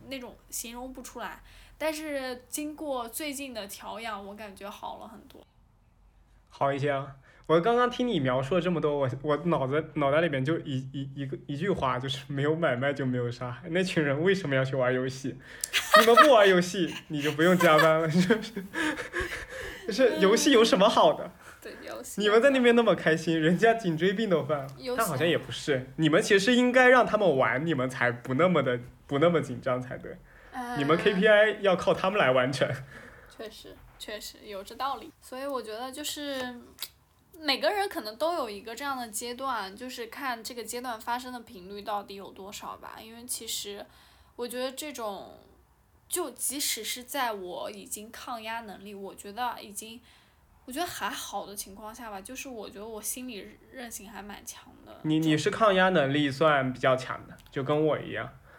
那种形容不出来。但是经过最近的调养，我感觉好了很多。好一些啊。我刚刚听你描述了这么多，我我脑子脑袋里面就一一一个一句话，就是没有买卖就没有杀害。那群人为什么要去玩游戏？你们不玩游戏，你就不用加班了，是不是就 是游戏有什么好的？对游戏，你们在那边那么开心，人家颈椎病都犯了游。戏但好像也不是，你们其实应该让他们玩，你们才不那么的不那么紧张才对。你们呃 KPI 要靠他们来完成。确实确实有这道理，所以我觉得就是每个人可能都有一个这样的阶段，就是看这个阶段发生的频率到底有多少吧。因为其实我觉得这种，就即使是在我已经抗压能力，我觉得已经。我觉得还好的情况下吧，就是我觉得我心理韧性还蛮强的。你你是抗压能力算比较强的，就跟我一样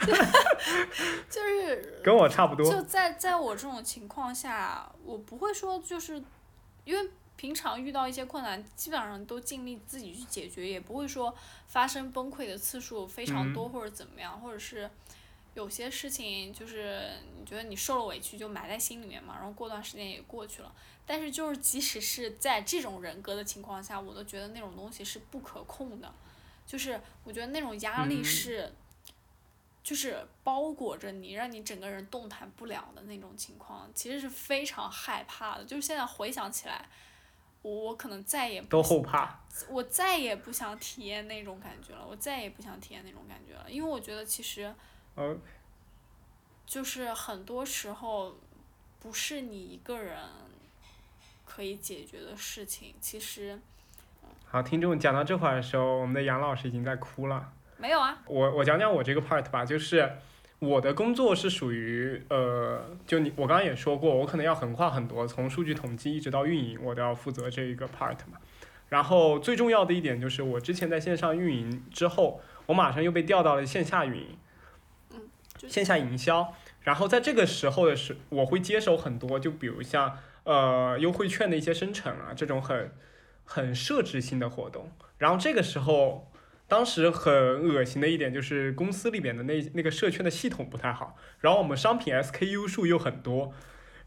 就是跟我差不多。就在在我这种情况下，我不会说就是，因为平常遇到一些困难，基本上都尽力自己去解决，也不会说发生崩溃的次数非常多或者怎么样，或者是有些事情就是你觉得你受了委屈就埋在心里面嘛，然后过段时间也过去了。但是就是即使是在这种人格的情况下，我都觉得那种东西是不可控的，就是我觉得那种压力嗯是。就是包裹着你，让你整个人动弹不了的那种情况，其实是非常害怕的。就是现在回想起来，我我可能再也不都后怕。我再也不想体验那种感觉了，我再也不想体验那种感觉了，因为我觉得其实呃，就是很多时候不是你一个人可以解决的事情，其实好，听众讲到这块的时候，我们的杨老师已经在哭了。没有啊，我我讲讲我这个 part 吧，就是我的工作是属于呃，就你我刚刚也说过，我可能要横跨很多，从数据统计一直到运营，我都要负责这一个 part 嘛。然后最重要的一点就是，我之前在线上运营之后，我马上又被调到了线下运营，就是线下营销。然后在这个时候的时，我会接手很多，就比如像呃优惠券的一些生成啊，这种很很设置性的活动。然后这个时候，当时很恶心的一点就是公司里边的那那个社圈的系统不太好，然后我们商品 SKU 数又很多，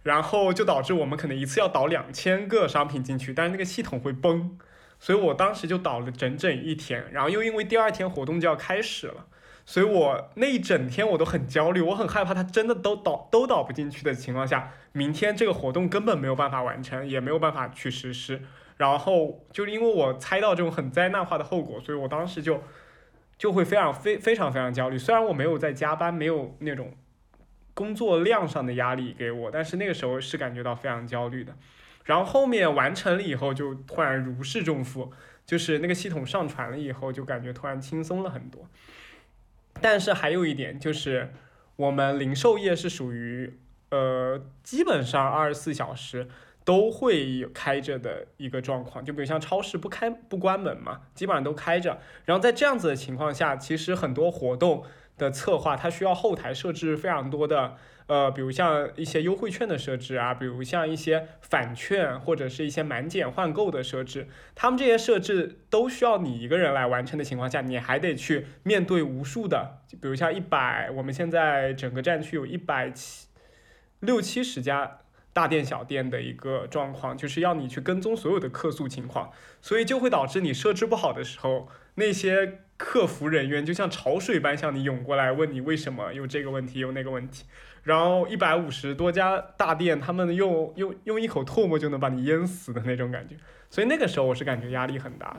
然后就导致我们可能一次要导两千个商品进去，但是那个系统会崩。所以我当时就导了整整一天，然后又因为第二天活动就要开始了，所以我那一整天我都很焦虑，我很害怕它真的都导都导不进去的情况下，明天这个活动根本没有办法完成，也没有办法去实施。然后就是因为我猜到这种很灾难化的后果，所以我当时就就会非常非非常非常焦虑。虽然我没有在加班，没有那种工作量上的压力给我，但是那个时候是感觉到非常焦虑的。然后后面完成了以后，就突然如释重负，就是那个系统上传了以后，就感觉突然轻松了很多。但是还有一点就是，我们零售业是属于呃基本上二十四小时都会有开着的一个状况，就比如像超市不开不关门嘛，基本上都开着。然后在这样子的情况下，其实很多活动的策划，它需要后台设置非常多的。呃，比如像一些优惠券的设置啊，比如像一些返券或者是一些满减换购的设置，他们这些设置都需要你一个人来完成的情况下，你还得去面对无数的，就比如像一百，我们现在整个战区有一百七六七十家大店小店的一个状况，就是要你去跟踪所有的客诉情况，所以就会导致你设置不好的时候，那些客服人员就像潮水般向你涌过来，问你为什么有这个问题，有那个问题。然后一百五十多家大店，他们用用用一口唾沫就能把你淹死的那种感觉，所以那个时候我是感觉压力很大。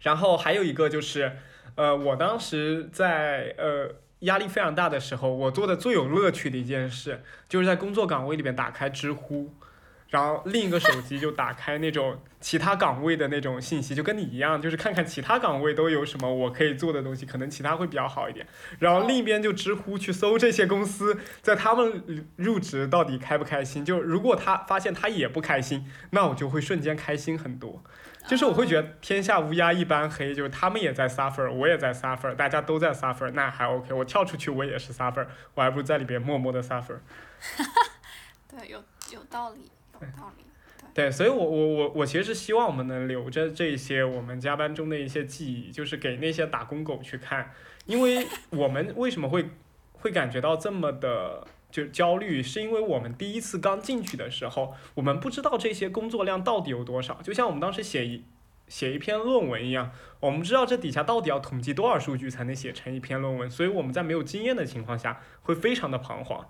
然后还有一个就是，呃，我当时在呃压力非常大的时候，我做的最有乐趣的一件事，就是在工作岗位里面打开知乎，然后另一个手机就打开那种其他岗位的那种信息，就跟你一样，就是看看其他岗位都有什么我可以做的东西，可能其他会比较好一点。然后另一边就知乎去搜这些公司在他们入职到底开不开心。就如果他发现他也不开心，那我就会瞬间开心很多。就是我会觉得天下乌鸦一般黑，就是他们也在 suffer，我也在 suffer，大家都在 suffer，那还 OK。我跳出去我也是 suffer，我还不如在里边默默的 suffer。对，有有道理，道理。对，所以我我我我其实是希望我们能留着这些我们加班中的一些记忆，就是给那些打工狗去看，因为 我们为什么会会感觉到这么的就焦虑，是因为我们第一次刚进去的时候，我们不知道这些工作量到底有多少，就像我们当时写一写一篇论文一样，我们不知道这底下到底要统计多少数据才能写成一篇论文，所以我们在没有经验的情况下会非常的彷徨。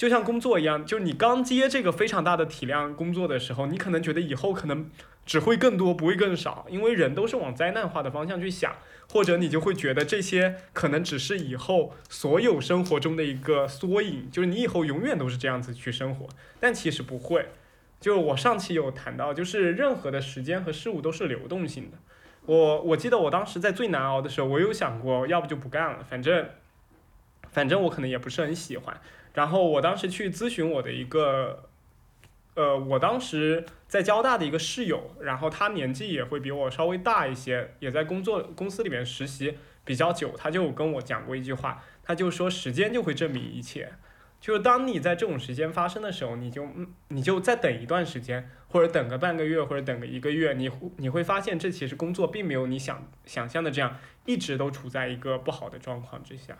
就像工作一样，就是你刚接这个非常大的体量工作的时候，你可能觉得以后可能只会更多，不会更少，因为人都是往灾难化的方向去想，或者你就会觉得这些可能只是以后所有生活中的一个缩影，就是你以后永远都是这样子去生活，但其实不会。就我上期有谈到，就是任何的时间和事物都是流动性的。我我记得我当时在最难熬的时候，我有想过，要不就不干了，反正反正我可能也不是很喜欢。然后我当时去咨询我的一个，呃，我当时在交大的一个室友，然后他年纪也会比我稍微大一些，也在工作公司里面实习比较久，他就跟我讲过一句话，他就说时间就会证明一切，就是当你在这种时间发生的时候，你就你就再等一段时间，或者等个半个月，或者等个一个月，你你会发现这其实工作并没有你想想象的这样，一直都处在一个不好的状况之下。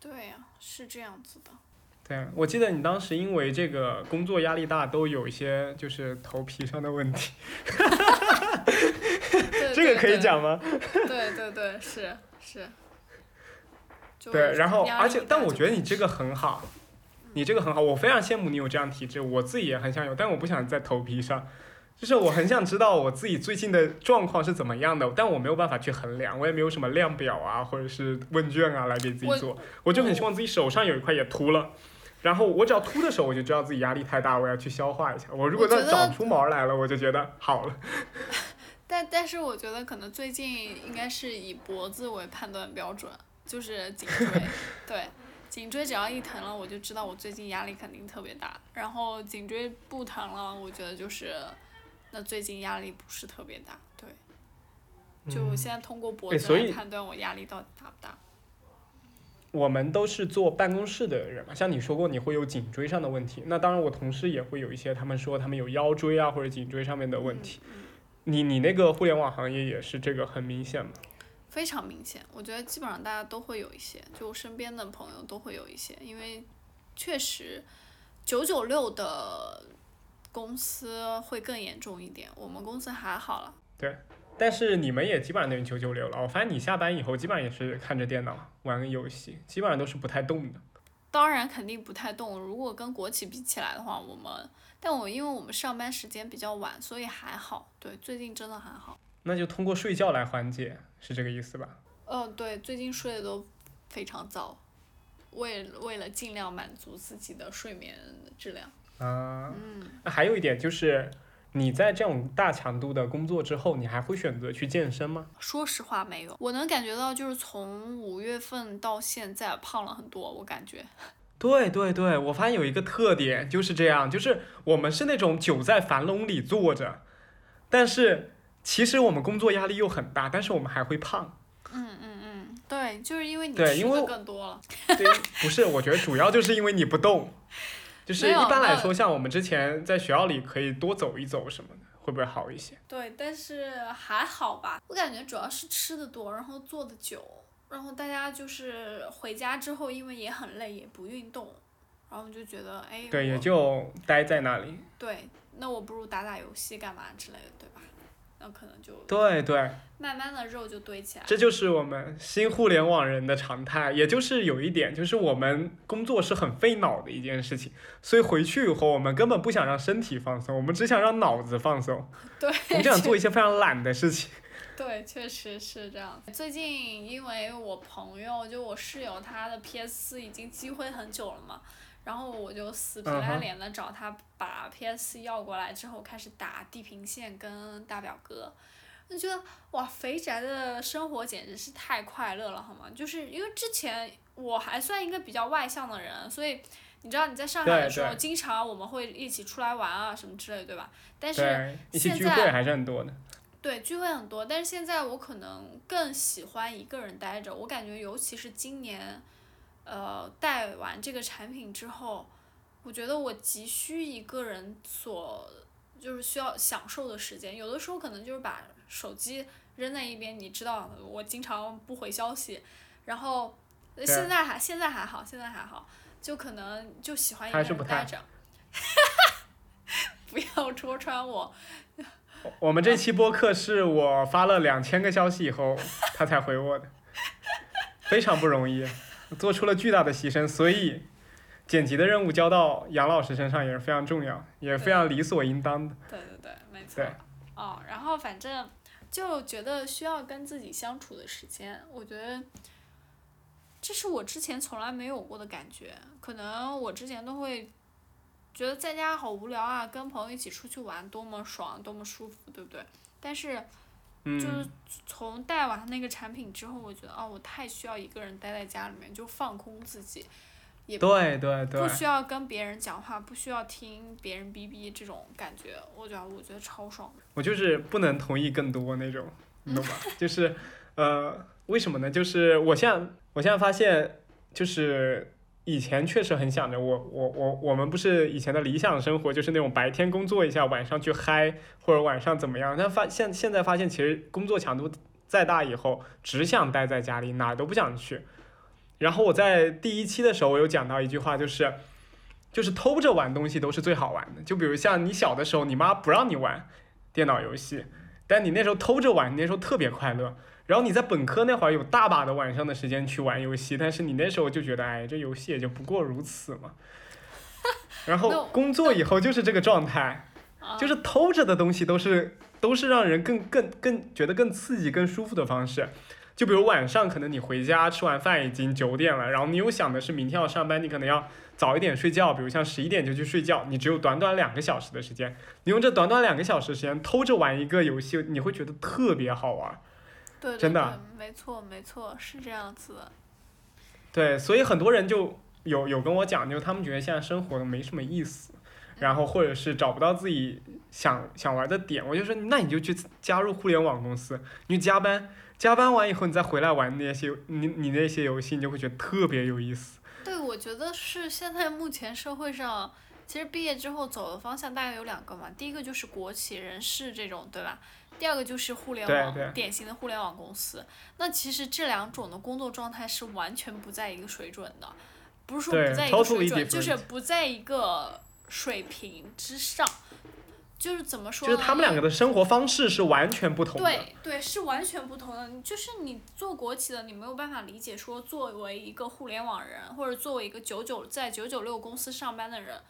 对呀、是这样子的。对，我记得你当时因为这个工作压力大，都有一些就是头皮上的问题，这个可以讲吗？对对对，是是。对，然后而且，但我觉得你这个很好，你这个很好，我非常羡慕你有这样体质，我自己也很想有，但我不想在头皮上，就是我很想知道我自己最近的状况是怎么样的，但我没有办法去衡量，我也没有什么量表啊，或者是问卷啊来给自己我做，我就很希望自己手上有一块也秃了。然后我只要秃的时候，我就知道自己压力太大，我要去消化一下。我如果再长出毛来了，我就觉得好了。但但是我觉得可能最近应该是以脖子为判断标准，就是颈椎，对，颈椎只要一疼了，我就知道我最近压力肯定特别大。然后颈椎不疼了，我觉得就是，那最近压力不是特别大，对。就我现在通过脖子来判断我压力到底大不大。我们都是坐办公室的人嘛，像你说过你会有颈椎上的问题，那当然我同事也会有一些，他们说他们有腰椎啊或者颈椎上面的问题。你你那个互联网行业也是这个很明显吗？非常明显，我觉得基本上大家都会有一些，就身边的朋友都会有一些，因为确实九九六的公司会更严重一点，我们公司还好了。但是你们也基本上等于九九六了，我发现你下班以后基本上也是看着电脑玩个游戏，基本上都是不太动的。当然肯定不太动，如果跟国企比起来的话，我们，但我因为我们上班时间比较晚，所以还好。对，最近真的还好。那就通过睡觉来缓解，是这个意思吧？嗯、对，最近睡得都非常早，为为了尽量满足自己的睡眠质量。啊，嗯，那还有一点就是，你在这种大强度的工作之后，你还会选择去健身吗？说实话没有，我能感觉到就是从五月份到现在胖了很多，我感觉。对对对，我发现有一个特点就是这样，就是我们是那种久在樊笼里坐着，但是其实我们工作压力又很大，但是我们还会胖。嗯嗯嗯，对，就是因为你吃的更多了。对，不是，我觉得主要就是因为你不动，就是一般来说，像我们之前在学校里可以多走一走什么的，会不会好一些？对，但是还好吧，我感觉主要是吃的多，然后坐的久，然后大家就是回家之后，因为也很累，也不运动，然后就觉得哎，对，也就待在那里。对，那我不如打打游戏干嘛之类的，对吧？那可能就对对，慢慢的肉就堆起来。这就是我们新互联网人的常态，也就是有一点，就是我们工作是很费脑的一件事情，所以回去以后，我们根本不想让身体放松，我们只想让脑子放松，对，我们就想做一些非常懒的事情。对，确实是这样。最近因为我朋友，就我室友，他的 PS 四已经积灰很久了嘛，然后我就死皮赖脸的找他把 P S C 要过来之后，开始打地平线跟大表哥，就觉得哇，肥宅的生活简直是太快乐了，好吗？就是因为之前我还算一个比较外向的人，所以。你知道你在上海的时候，经常我们会一起出来玩啊什么之类的，对吧？但是现在聚会还是很多的。对，聚会很多，但是现在我可能更喜欢一个人待着。我感觉，尤其是今年，呃，带完这个产品之后，我觉得我急需一个人所就是需要享受的时间。有的时候可能就是把手机扔在一边，你知道，我经常不回消息，然后现在还现在还好，现在还好，就可能就喜欢一个还是不太人待着。不要戳穿我，我们这期播客是我发了两千个消息以后，他才回我的，非常不容易，做出了巨大的牺牲，所以剪辑的任务交到杨老师身上也是非常重要，也非常理所应当的。对对对，没错对。哦，然后反正就觉得需要跟自己相处的时间，我觉得这是我之前从来没有过的感觉。可能我之前都会觉得在家好无聊啊，跟朋友一起出去玩多么爽，多么舒服，对不对？但是就是嗯，从带完那个产品之后，我觉得哦，我太需要一个人待在家里面，就放空自己，也对对对不，需要跟别人讲话，不需要听别人逼逼这种感觉，我觉得我觉得超爽。我就是不能同意更多那种，你懂吧？就是呃，为什么呢？就是我现在我现在发现，就是以前确实很想着我我我我们不是以前的理想生活，就是那种白天工作一下，晚上去嗨，或者晚上怎么样？但发现现在发现，其实工作强度再大以后，只想待在家里，哪儿都不想去。然后我在第一期的时候，我有讲到一句话，就是就是偷着玩东西都是最好玩的。就比如像你小的时候，你妈不让你玩电脑游戏，但你那时候偷着玩，你那时候特别快乐。然后你在本科那会儿有大把的晚上的时间去玩游戏，但是你那时候就觉得，哎，这游戏也就不过如此嘛。然后工作以后就是这个状态，啊就是偷着的东西都是都是让人更更更觉得更刺激、更舒服的方式。就比如晚上可能你回家吃完饭已经九点了，然后你又想的是明天要上班，你可能要早一点睡觉，比如像十一点就去睡觉，你只有短短两个小时的时间，你用这短短两个小时时间偷着玩一个游戏，你会觉得特别好玩。对对真的对，没错没错，是这样子的。对，所以很多人就有有跟我讲，就他们觉得现在生活没什么意思，然后或者是找不到自己想想玩的点，我就说那你就去加入互联网公司，你就加班，加班完以后你再回来玩那些你你那些游戏，你就会觉得特别有意思。对，我觉得是现在目前社会上，其实毕业之后走的方向大概有两个嘛。第一个就是国企人事这种，对吧？第二个就是互联网，典型的互联网公司。那其实这两种的工作状态是完全不在一个水准的，不是说不在一个水准，就是不在一个水平之上。就是怎么说呢？就是他们两个的生活方式是完全不同的。对对，是完全不同的。就是你做国企的，你没有办法理解说，作为一个互联网人，或者作为一个九九在九九六公司上班的人，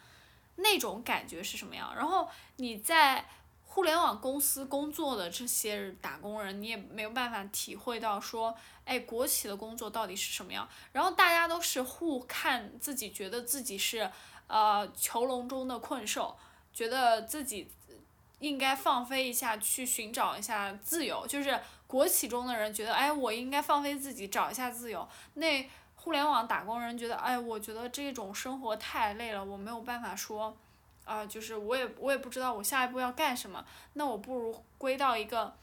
那种感觉是什么样？然后你在互联网公司工作的这些打工人，你也没有办法体会到说，哎，国企的工作到底是什么样？然后大家都是互看自己，觉得自己是呃囚笼中的困兽，觉得自己应该放飞一下，去寻找一下自由。就是国企中的人觉得，哎，我应该放飞自己，找一下自由。那互联网打工人觉得，哎，我觉得这种生活太累了，我没有办法说，啊、就是我也我也不知道我下一步要干什么，那我不如归到一个。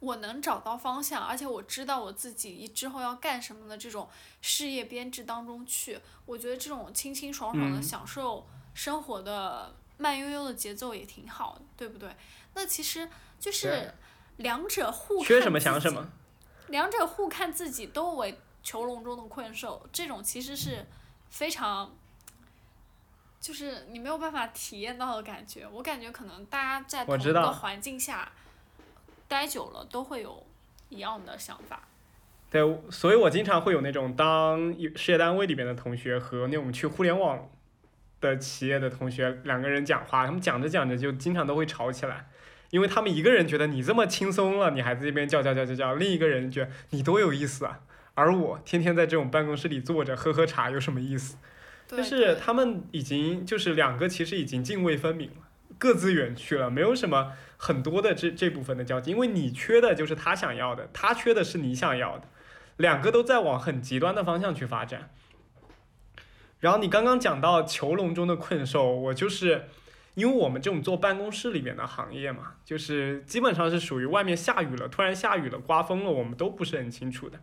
我能找到方向，而且我知道我自己之后要干什么的这种事业编制当中去，我觉得这种清清爽爽的嗯享受生活的慢悠悠的节奏也挺好的，对不对？那其实就是两者互缺什么想什么。两者互看自己都为囚笼中的困兽，这种其实是非常，就是你没有办法体验到的感觉。我感觉可能大家在同一个环境下待久了，都会有一样的想法。对，所以我经常会有那种当事业单位里边的同学和那种去互联网的企业的同学两个人讲话，他们讲着讲着就经常都会吵起来，因为他们一个人觉得你这么轻松了，你还在这边叫叫叫叫叫，另一个人觉得你多有意思啊，而我天天在这种办公室里坐着喝喝茶有什么意思？对就是他们已经就是两个其实已经泾渭分明了，各自远去了，没有什么很多的这这部分的交集，因为你缺的就是他想要的，他缺的是你想要的，两个都在往很极端的方向去发展。然后你刚刚讲到囚笼中的困兽，我就是因为我们这种做办公室里面的行业嘛，就是基本上是属于外面下雨了，突然下雨了，刮风了，我们都不是很清楚的。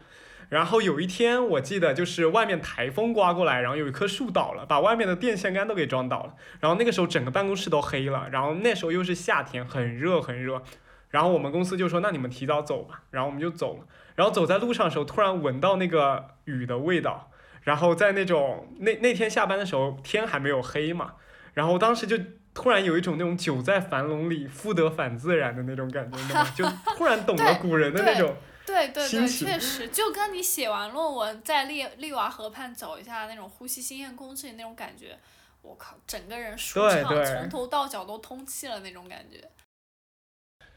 然后有一天，我记得就是外面台风刮过来，然后有一棵树倒了，把外面的电线杆都给撞倒了。然后那个时候整个办公室都黑了，然后那时候又是夏天，很热很热。然后我们公司就说：“那你们提早走吧。”然后我们就走了。然后走在路上的时候，突然闻到那个雨的味道。然后在那种那那天下班的时候，天还没有黑嘛。然后当时就突然有一种那种久在樊笼里，复得返自然的那种感觉，你知道吗？就突然懂了古人的那种。对对对，确实，就跟你写完论文在丽丽瓦河畔走一下那种呼吸新鲜空气那种感觉，我靠，整个人舒畅，对对从头到脚都通气了那种感觉。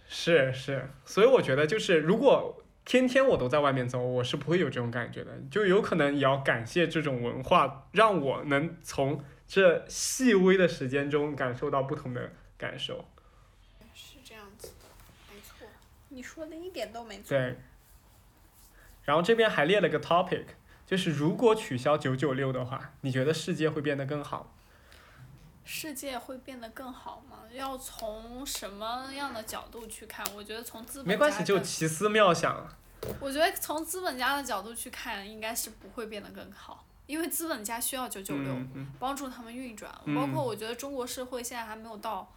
是是，所以我觉得就是如果天天我都在外面走，我是不会有这种感觉的。就有可能也要感谢这种文化，让我能从这细微的时间中感受到不同的感受。是这样子的，没错。你说的一点都没错。对。然后这边还列了个 topic，就是如果取消九九六的话，你觉得世界会变得更好？世界会变得更好吗？要从什么样的角度去看？我觉得从资本家没关系，就的奇思妙想。我觉得从资本家的角度去看，应该是不会变得更好，因为资本家需要九九六帮助他们运转。嗯包括我觉得中国社会现在还没有到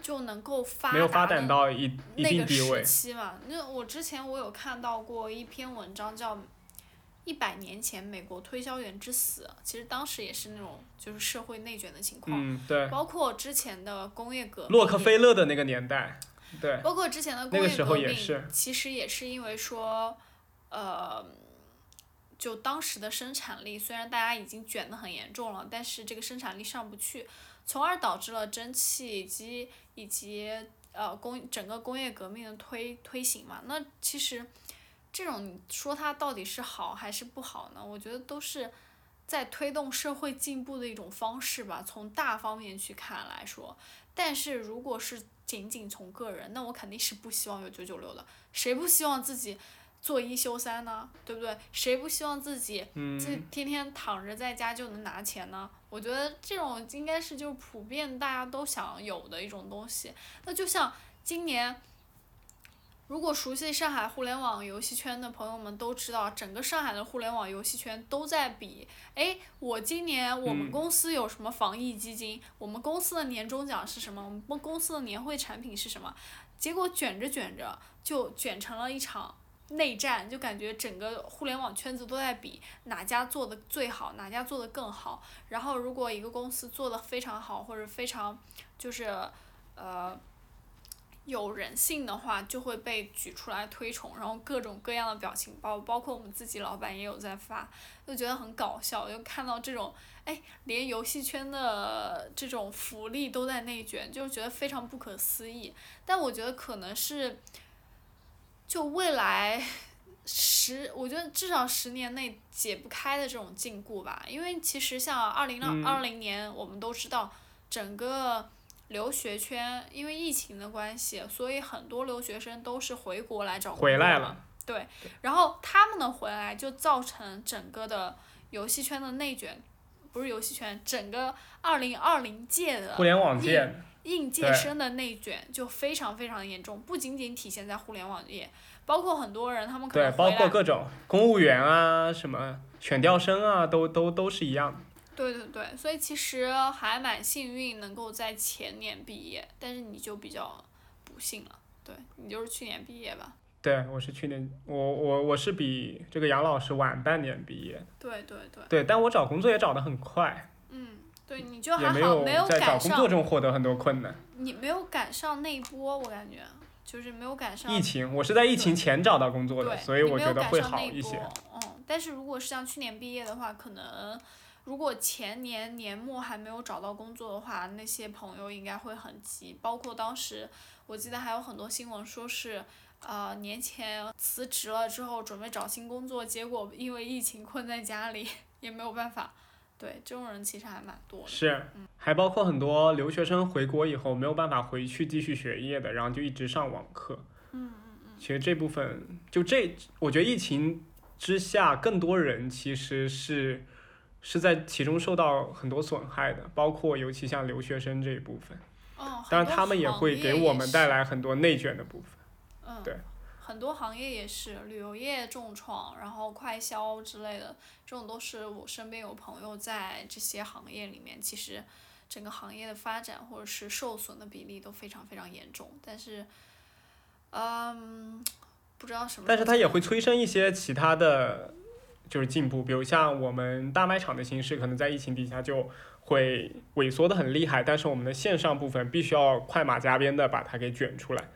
就能够发没有发达的展到一一那个时定地位。期嘛。那我之前我有看到过一篇文章叫《一百年前美国推销员之死》，其实当时也是那种就是社会内卷的情况，嗯，对。包括之前的工业革命，洛克菲勒的那个年代，对。包括之前的工那个时候业革命，也是其实也是因为说，呃，就当时的生产力虽然大家已经卷得很严重了，但是这个生产力上不去，从而导致了蒸汽机以及呃工整个工业革命的推推行嘛。那其实这种说它到底是好还是不好呢？我觉得都是在推动社会进步的一种方式吧，从大方面去看来说。但是如果是仅仅从个人，那我肯定是不希望有九九六的。谁不希望自己做一休三呢？对不对？谁不希望自己自己天天躺着在家就能拿钱呢？我觉得这种应该是就普遍大家都想有的一种东西。那就像今年。如果熟悉上海互联网游戏圈的朋友们都知道，整个上海的互联网游戏圈都在比，哎，我今年我们公司有什么防疫基金？我们公司的年终奖是什么？我们公司的年会产品是什么？结果卷着卷着就卷成了一场内战，就感觉整个互联网圈子都在比哪家做的最好，哪家做的更好。然后如果一个公司做的非常好，或者非常就是，呃。有人性的话，就会被举出来推崇，然后各种各样的表情包，包括我们自己老板也有在发，就觉得很搞笑，就看到这种，哎，连游戏圈的这种福利都在内卷，就觉得非常不可思议。但我觉得可能是，就未来 十，我觉得至少十年内解不开的这种禁锢吧，因为其实像二零二二零年，我们都知道整个。留学圈因为疫情的关系，所以很多留学生都是回国来找工作。回来了。对，然后他们的回来就造成整个的游戏圈的内卷，不是游戏圈，整个二零二零届的互联网界应届生的内卷就非常非常严重，不仅仅体现在互联网业，包括很多人他们可能对，包括各种公务员啊，什么选调生啊，都都都是一样。对对对，所以其实还蛮幸运能够在前年毕业，但是你就比较不幸了，对你就是去年毕业吧？对，我是去年，我我我是比这个杨老师晚半年毕业。对对对。对，但我找工作也找得很快。嗯，对，你就还好，没有在找工作中获得很多困难。你没有赶上那一波，我感觉就是没有赶上。疫情，我是在疫情前找到工作的，所以我觉得会好一些。嗯，但是如果是像去年毕业的话，可能。如果前年年末还没有找到工作的话，那些朋友应该会很急。包括当时，我记得还有很多新闻说是，呃，年前辞职了之后准备找新工作，结果因为疫情困在家里，也没有办法。对，这种人其实还蛮多的。是，还包括很多留学生回国以后没有办法回去继续学业的，然后就一直上网课。嗯嗯嗯。其实这部分，就这，我觉得疫情之下，更多人其实是。是在其中受到很多损害的，包括尤其像留学生这一部分。哦，当然他们也会给我们带来很多内卷的部分。嗯，对。很多行业也是，旅游业重创，然后快销之类的，这种都是我身边有朋友在这些行业里面，其实整个行业的发展或者是受损的比例都非常非常严重。但是，嗯，不知道什么。但是它也会催生一些其他的。就是进步，比如像我们大卖场的形式，可能在疫情底下就会萎缩的很厉害，但是我们的线上部分必须要快马加鞭的把它给卷出来，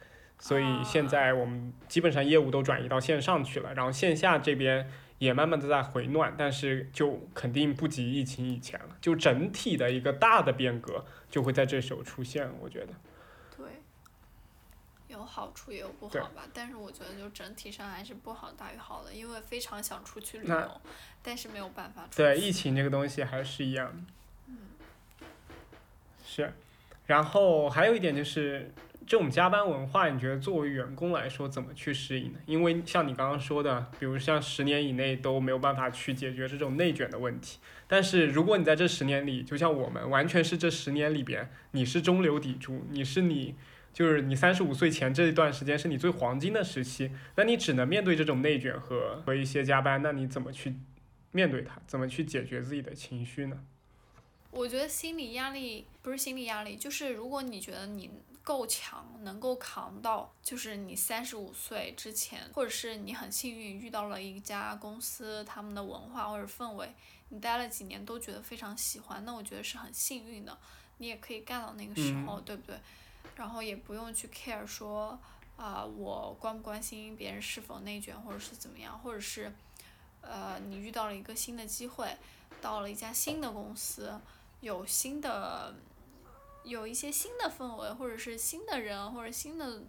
所以现在我们基本上业务都转移到线上去了，然后线下这边也慢慢的在回暖，但是就肯定不及疫情以前了，就整体的一个大的变革就会在这时候出现，我觉得。对有好处也有不好吧，但是我觉得就整体上还是不好大于好的，因为非常想出去旅游，但是没有办法。对，疫情这个东西还是一样。嗯。是，然后还有一点就是，这种加班文化，你觉得作为员工来说怎么去适应呢？因为像你刚刚说的，比如像十年以内都没有办法去解决这种内卷的问题，但是如果你在这十年里，就像我们，完全是这十年里边，你是中流砥柱，你是你。就是你三十五岁前这一段时间是你最黄金的时期，那你只能面对这种内卷和和一些加班，那你怎么去面对它？怎么去解决自己的情绪呢？我觉得心理压力不是心理压力，就是如果你觉得你够强，能够扛到，就是你三十五岁之前，或者是你很幸运遇到了一家公司，他们的文化或者氛围，你待了几年都觉得非常喜欢，那我觉得是很幸运的，你也可以干到那个时候，对不对？然后也不用去 care 说，啊，我关不关心别人是否内卷或者是怎么样，或者是，呃，你遇到了一个新的机会，到了一家新的公司，有新的，有一些新的氛围，或者是新的人或者新的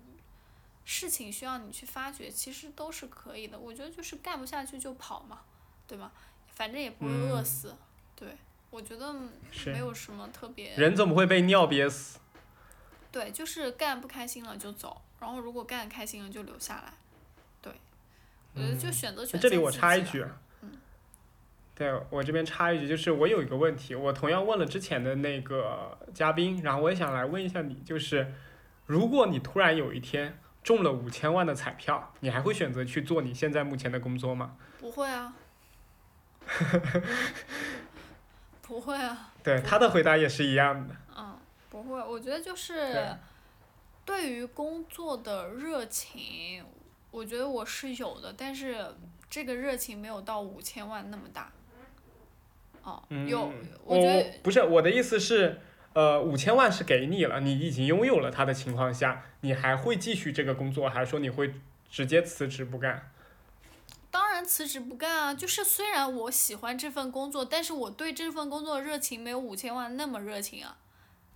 事情需要你去发掘，其实都是可以的。我觉得就是干不下去就跑嘛，对吧？反正也不会饿嗯死。对，我觉得没有什么特别。人怎么会被尿憋死。对，就是干不开心了就走，然后如果干开心了就留下来。对，我觉得就选择权嗯这里我插一句啊，对我这边插一句，就是我有一个问题，我同样问了之前的那个嘉宾，然后我也想来问一下你，就是如果你突然有一天中了五千万的彩票，你还会选择去做你现在目前的工作吗？不会啊，不会啊，对，他的回答也是一样的。嗯，不会。我觉得就是对对于工作的热情，我觉得我是有的，但是这个热情没有到五千万那么大。哦，嗯，有，我觉得不是我的意思是，呃，五千万是给你了，你已经拥有了它的情况下，你还会继续这个工作，还是说你会直接辞职不干？当然辞职不干啊，就是虽然我喜欢这份工作，但是我对这份工作的热情没有五千万那么热情啊，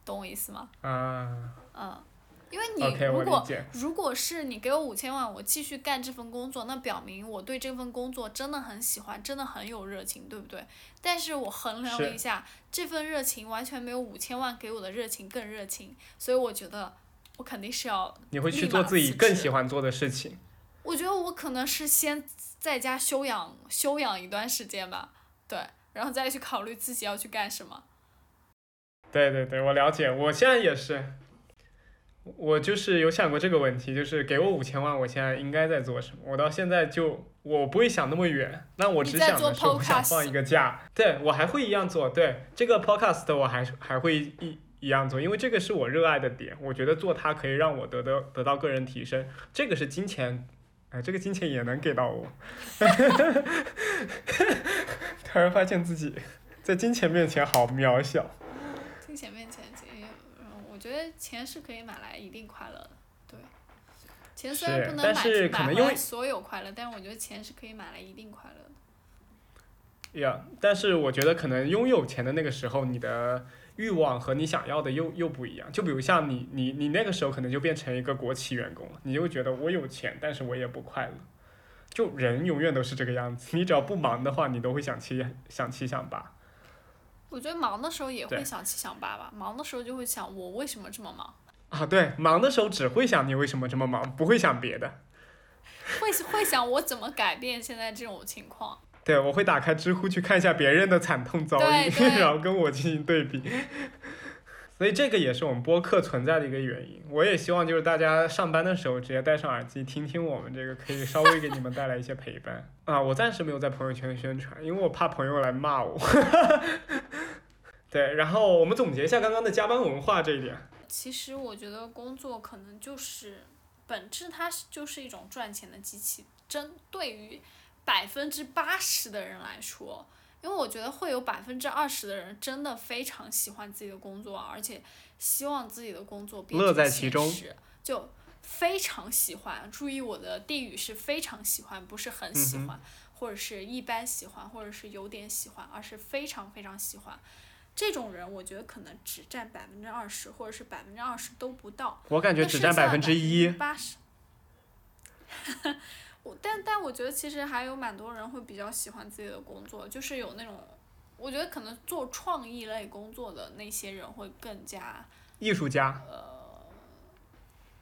懂我意思吗？啊嗯，因为你如果。如果是你给我五千万，我继续干这份工作，那表明我对这份工作真的很喜欢，真的很有热情，对不对？但是我衡量了一下，这份热情完全没有五千万给我的热情更热情，所以我觉得我肯定是要，你会去做自己更喜欢做的事情。我觉得我可能是先在家休养休养一段时间吧，对，然后再去考虑自己要去干什么。对对对，我了解，我现在也是，我就是有想过这个问题，就是给我五千万，我现在应该在做什么？我到现在就我不会想那么远，那我只想的是我想放一个假，对我还会一样做，对这个 podcast 我还还会一一样做，因为这个是我热爱的点，我觉得做它可以让我得到得到个人提升，这个是金钱。哎，这个金钱也能给到我，突然发现自己在金钱面前好渺小。金钱面前，觉得钱是可以买来一定快乐的，对。钱虽然不能但买是可能因为买回来所有快乐，但是我觉得钱是可以买来一定快乐的。呀但是我觉得可能拥有钱的那个时候，你的欲望和你想要的又又不一样。就比如像你你你那个时候可能就变成一个国企员工了，你就会觉得我有钱，但是我也不快乐。就人永远都是这个样子，你只要不忙的话，你都会想七想七想八。我觉得忙的时候也会想七想八吧，忙的时候就会想我为什么这么忙，啊，对，忙的时候只会想你为什么这么忙，不会想别的。会会想我怎么改变现在这种情况。对，我会打开知乎去看一下别人的惨痛遭遇，然后跟我进行对比。所以这个也是我们播客存在的一个原因。我也希望就是大家上班的时候直接戴上耳机听听我们这个，可以稍微给你们带来一些陪伴啊。我暂时没有在朋友圈宣传，因为我怕朋友来骂我。对，然后我们总结一下刚刚的加班文化这一点。其实我觉得工作可能就是本质，它是就是一种赚钱的机器。针对于百分之八十的人来说，因为我觉得会有百分之二十的人真的非常喜欢自己的工作，而且希望自己的工作变乐成在其中就非常喜欢。注意我的定语是非常喜欢，不是很喜欢，或者是一般喜欢，或者是有点喜欢，而是非常非常喜欢。这种人，我觉得可能只占百分之二十，或者是百分之二十都不到。我感觉只占百分之一。八十。我但但我觉得其实还有蛮多人会比较喜欢自己的工作，就是有那种，我觉得可能做创意类工作的那些人会更加艺术家，呃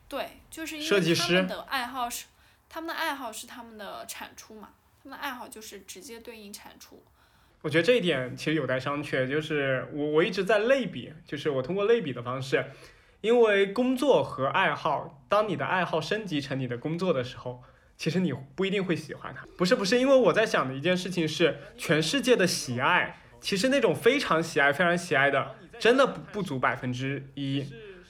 对，就是因为他们的爱好是他们的爱好是他们的产出嘛，他们的爱好就是直接对应产出。我觉得这一点其实有待商榷，就是我我一直在类比，就是我通过类比的方式，因为工作和爱好，当你的爱好升级成你的工作的时候，其实你不一定会喜欢它。不是不是，因为我在想的一件事情是，全世界的喜爱，其实那种非常喜爱、非常喜爱的，真的不不足百分之一。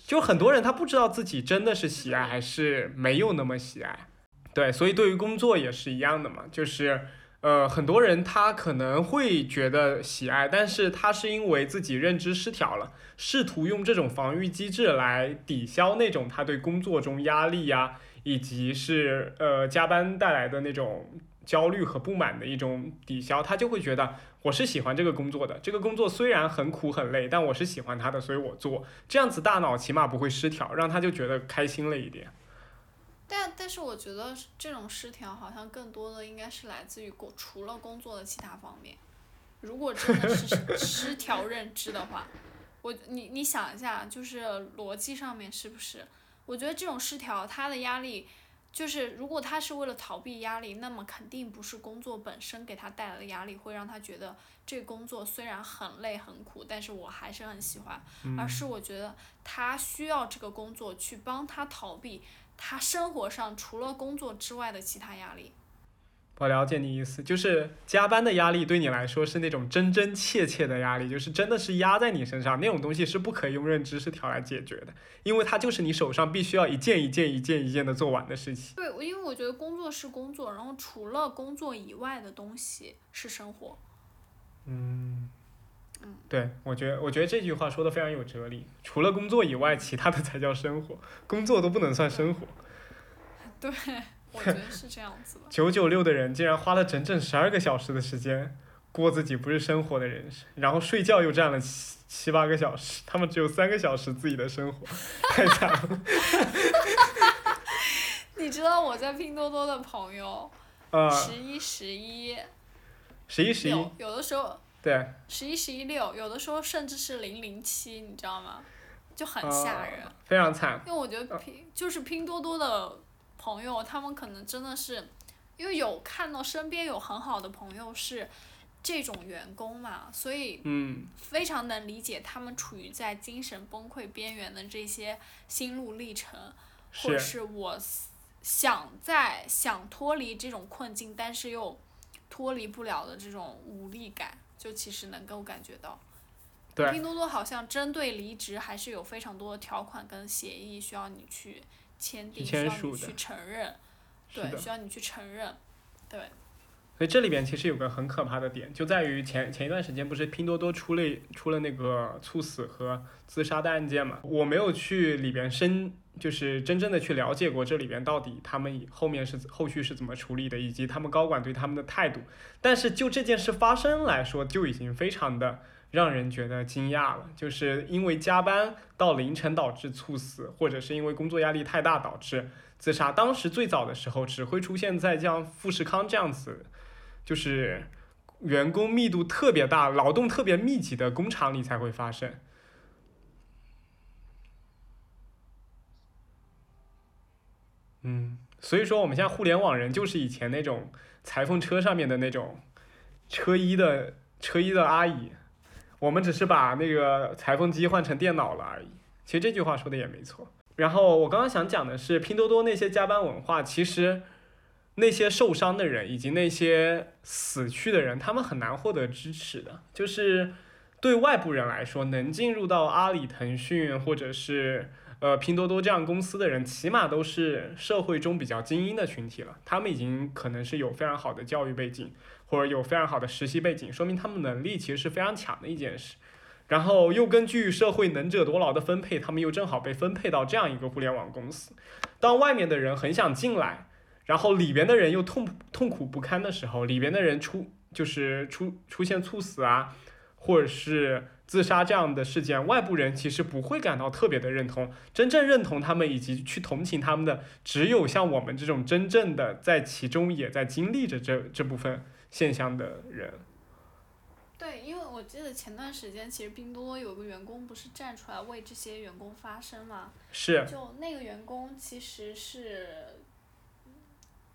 就很多人他不知道自己真的是喜爱还是没有那么喜爱。对，所以对于工作也是一样的嘛，就是。呃，很多人他可能会觉得喜爱，但是他是因为自己认知失调了，试图用这种防御机制来抵消那种他对工作中压力呀、以及是呃加班带来的那种焦虑和不满的一种抵消，他就会觉得我是喜欢这个工作的，这个工作虽然很苦很累，但我是喜欢它的，所以我做，这样子大脑起码不会失调，让他就觉得开心了一点。但但是我觉得这种失调好像更多的应该是来自于工除了工作的其他方面。如果真的是失 调认知的话，我你你想一下，就是逻辑上面是不是？我觉得这种失调，他的压力就是如果他是为了逃避压力，那么肯定不是工作本身给他带来的压力会让他觉得这工作虽然很累很苦，但是我还是很喜欢，而是我觉得他需要这个工作去帮他逃避他生活上除了工作之外的其他压力。我了解你意思，就是加班的压力对你来说是那种真真切切的压力，就是真的是压在你身上，那种东西是不可以用认知失调来解决的，因为它就是你手上必须要一件一件、一件一件的做完的事情。对，因为我觉得工作是工作，然后除了工作以外的东西是生活。嗯，嗯，对，我觉得我觉得这句话说的非常有哲理，除了工作以外，其他的才叫生活，工作都不能算生活。对，我觉得是这样子的。九九六的人竟然花了整整十二个小时的时间过自己不是生活的人生，然后睡觉又占了七七八个小时，他们只有三个小时自己的生活，太惨了。你知道我在拼多多的朋友，呃，十一十一十一十一，有的时候对，十一十一六，有的时候甚至是零零七，你知道吗？就很吓人。非常惨。因为我觉得拼就是拼多多的朋友，他们可能真的是，因为有看到身边有很好的朋友是这种员工嘛，所以嗯，非常能理解他们处于在精神崩溃边缘的这些心路历程，或者是是我想在想脱离这种困境，但是又脱离不了的这种无力感，就其实能够感觉到。对。拼多多好像针对离职还是有非常多的条款跟协议需要你去签订，需签署的要你去承认，对，的。需要你去承认，对，所以这里边其实有个很可怕的点，就在于前前一段时间不是拼多多出了出了那个猝死和自杀的案件嘛？我没有去里边深，就是真正的去了解过这里边到底他们后面是后续是怎么处理的，以及他们高管对他们的态度。但是就这件事发生来说，就已经非常的让人觉得惊讶了，就是因为加班到凌晨导致猝死，或者是因为工作压力太大导致自杀。当时最早的时候只会出现在像富士康这样子。就是员工密度特别大、劳动特别密集的工厂里才会发生。嗯，所以说我们现在互联网人就是以前那种裁缝车上面的那种车衣的车衣的阿姨，我们只是把那个裁缝机换成电脑了而已。其实这句话说的也没错。然后我刚刚想讲的是，拼多多那些加班文化，其实。那些受伤的人以及那些死去的人，他们很难获得支持的。就是对外部人来说，能进入到阿里、腾讯或者是呃拼多多这样公司的人，起码都是社会中比较精英的群体了。他们已经可能是有非常好的教育背景，或者有非常好的实习背景，说明他们能力其实是非常强的一件事。然后又根据社会能者多劳的分配，他们又正好被分配到这样一个互联网公司。当外面的人很想进来。然后里边的人又痛痛苦不堪的时候，里边的人出就是出出现猝死啊，或者是自杀这样的事件，外部人其实不会感到特别的认同，真正认同他们以及去同情他们的，只有像我们这种真正的在其中也在经历着这这部分现象的人。对，因为我记得前段时间其实拼多多有个员工不是站出来为这些员工发声嘛，是，就那个员工其实是。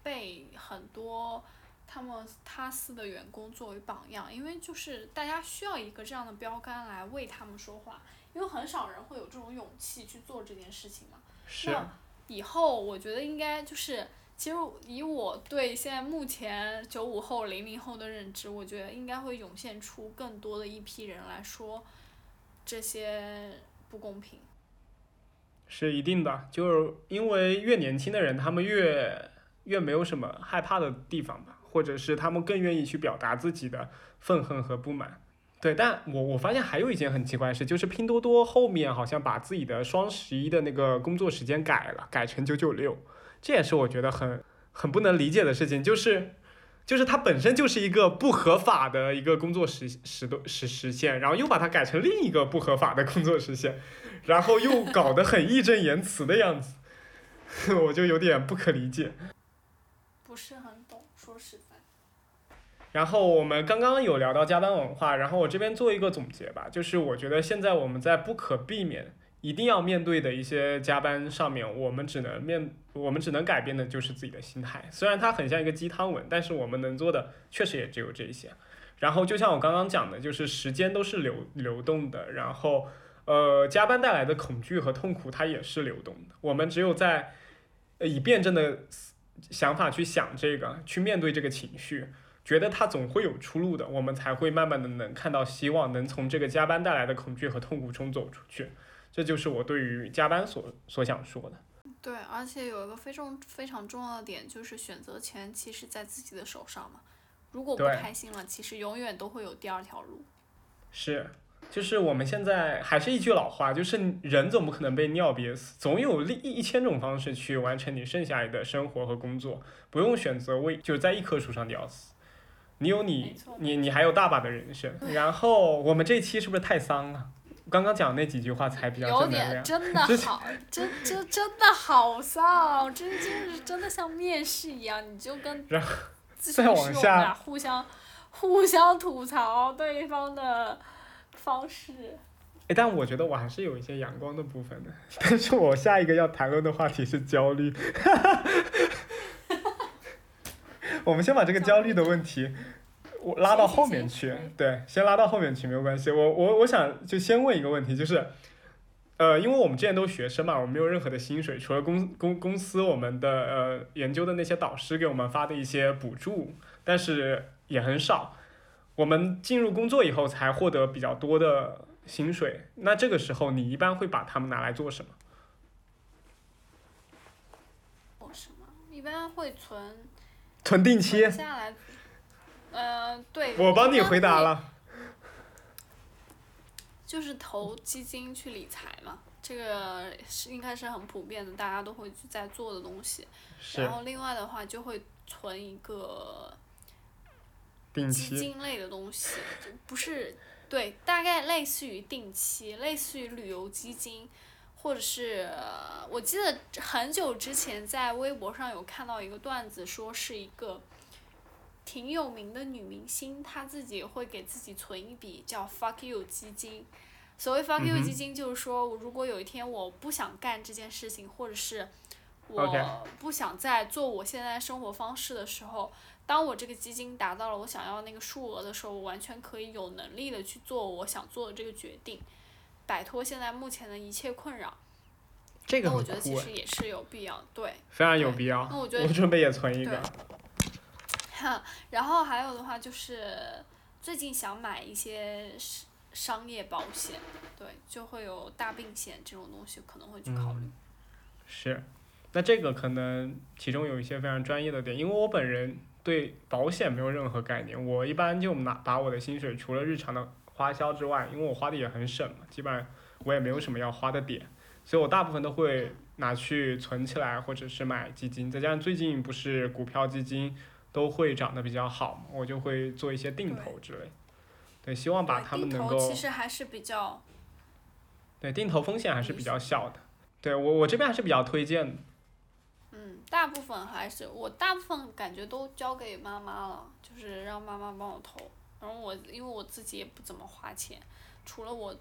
被很多他们他司的员工作为榜样，因为就是大家需要一个这样的标杆来为他们说话，因为很少人会有这种勇气去做这件事情嘛。是。那以后我觉得应该就是，其实以我对现在目前九五后、零零后的认知，我觉得应该会涌现出更多的一批人来说这些不公平。是一定的，就是因为越年轻的人，他们越。越没有什么害怕的地方吧，或者是他们更愿意去表达自己的愤恨和不满。对，但我我发现还有一件很奇怪的事，就是拼多多后面好像把自己的双十一的那个工作时间改了，改成九九六，这也是我觉得很很不能理解的事情，就是就是它本身就是一个不合法的一个工作时时的时时限，然后又把它改成另一个不合法的工作时限，然后又搞得很义正言辞的样子。我就有点不可理解。不是很懂，说实在。然后我们刚刚有聊到加班文化，然后我这边做一个总结吧，就是我觉得现在我们在不可避免、一定要面对的一些加班上面，我们只能面，我们只能改变的就是自己的心态。虽然它很像一个鸡汤文，但是我们能做的确实也只有这些。然后就像我刚刚讲的，就是时间都是流流动的，然后呃，加班带来的恐惧和痛苦它也是流动的。我们只有在以辩证的想法去想这个，去面对这个情绪。觉得它总会有出路的，我们才会慢慢的能看到希望，能从这个加班带来的恐惧和痛苦中走出去。这就是我对于加班所所想说的。对，而且有一个非常非常重要的点，就是选择权其实在自己的手上嘛。如果不开心了，其实永远都会有第二条路。是，就是我们现在还是一句老话，就是人总不可能被尿憋死，总有一一千种方式去完成你剩下来的生活和工作，不用选择为就在一棵树上吊死。你有你，你你还有大把的人生。然后我们这期是不是太丧了？刚刚讲那几句话才比较有点真的好，真真真的好丧，真就是真的像面试一样，你就跟 再往下互相互相吐槽对方的方式。哎，但我觉得我还是有一些阳光的部分的。但是我下一个要谈论的话题是焦虑。我们先把这个焦虑的问题，我拉到后面去。对，先拉到后面去没有关系。我我我想就先问一个问题，就是，呃，因为我们之前都是学生嘛，我们没有任何的薪水，除了公公公司我们的呃研究的那些导师给我们发的一些补助，但是也很少。我们进入工作以后才获得比较多的薪水。那这个时候你一般会把他们拿来做什么？做什么？一般会存。存定期。下来，呃，对。我帮你回答了。就是投基金去理财嘛，这个是应该是很普遍的，大家都会在做的东西。然后另外的话，就会存一个基金类的东西，不是对，大概类似于定期，类似于旅游基金。或者是我记得很久之前在微博上有看到一个段子，说是一个挺有名的女明星，她自己会给自己存一笔叫 “fuck you” 基金。所谓 “fuck you” 基金，就是说如果有一天我不想干这件事情，或者是我不想再做我现在生活方式的时候，当我这个基金达到了我想要那个数额的时候，我完全可以有能力的去做我想做的这个决定。摆脱现在目前的一切困扰，这个我觉得其实也是有必要，对，非常有必要。那我觉得我准备也存一个。哈，然后还有的话就是最近想买一些商商业保险，对，就会有大病险这种东西可能会去考虑。是，那这个可能其中有一些非常专业的点，因为我本人对保险没有任何概念，我一般就拿把我的薪水除了日常的。花销之外，因为我花的也很省嘛，基本上我也没有什么要花的点，所以我大部分都会拿去存起来，或者是买基金。再加上最近不是股票基金都会长得比较好嘛，我就会做一些定投之类。对，希望把他们能够。其实还是比较。对，定投风险还是比较小的。对我，我这边还是比较推荐的。嗯，大部分还是我大部分感觉都交给妈妈了，就是让妈妈帮我投。然后我因为我自己也不怎么花钱，除了我，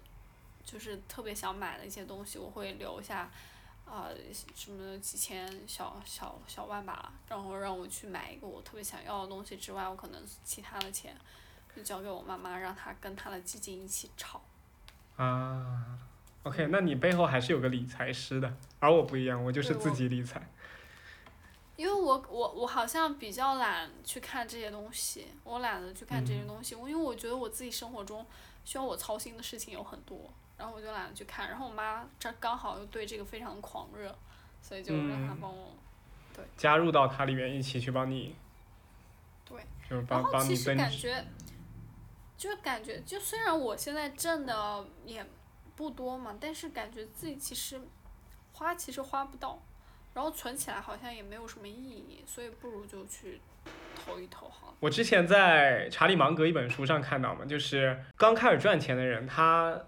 就是特别想买的一些东西，我会留下，啊什么几千小小小万吧，然后让我去买一个我特别想要的东西之外，我可能其他的钱，就交给我妈妈，让她跟她的基金一起炒。啊，OK，那你背后还是有个理财师的，而我不一样，我就是自己理财。因为我我我好像比较懒去看这些东西，我懒得去看这些东西。我因为我觉得我自己生活中需要我操心的事情有很多，然后我就懒得去看。然后我妈这刚好又对这个非常狂热，所以就让她帮我，对。加入到它里面一起去帮你。对。就是帮帮你分。感觉，就是感觉，就虽然我现在挣的也不多嘛，但是感觉自己其实花其实花不到。然后存起来好像也没有什么意义，所以不如就去投一投好。我之前在查理芒格一本书上看到嘛，就是刚开始赚钱的人，他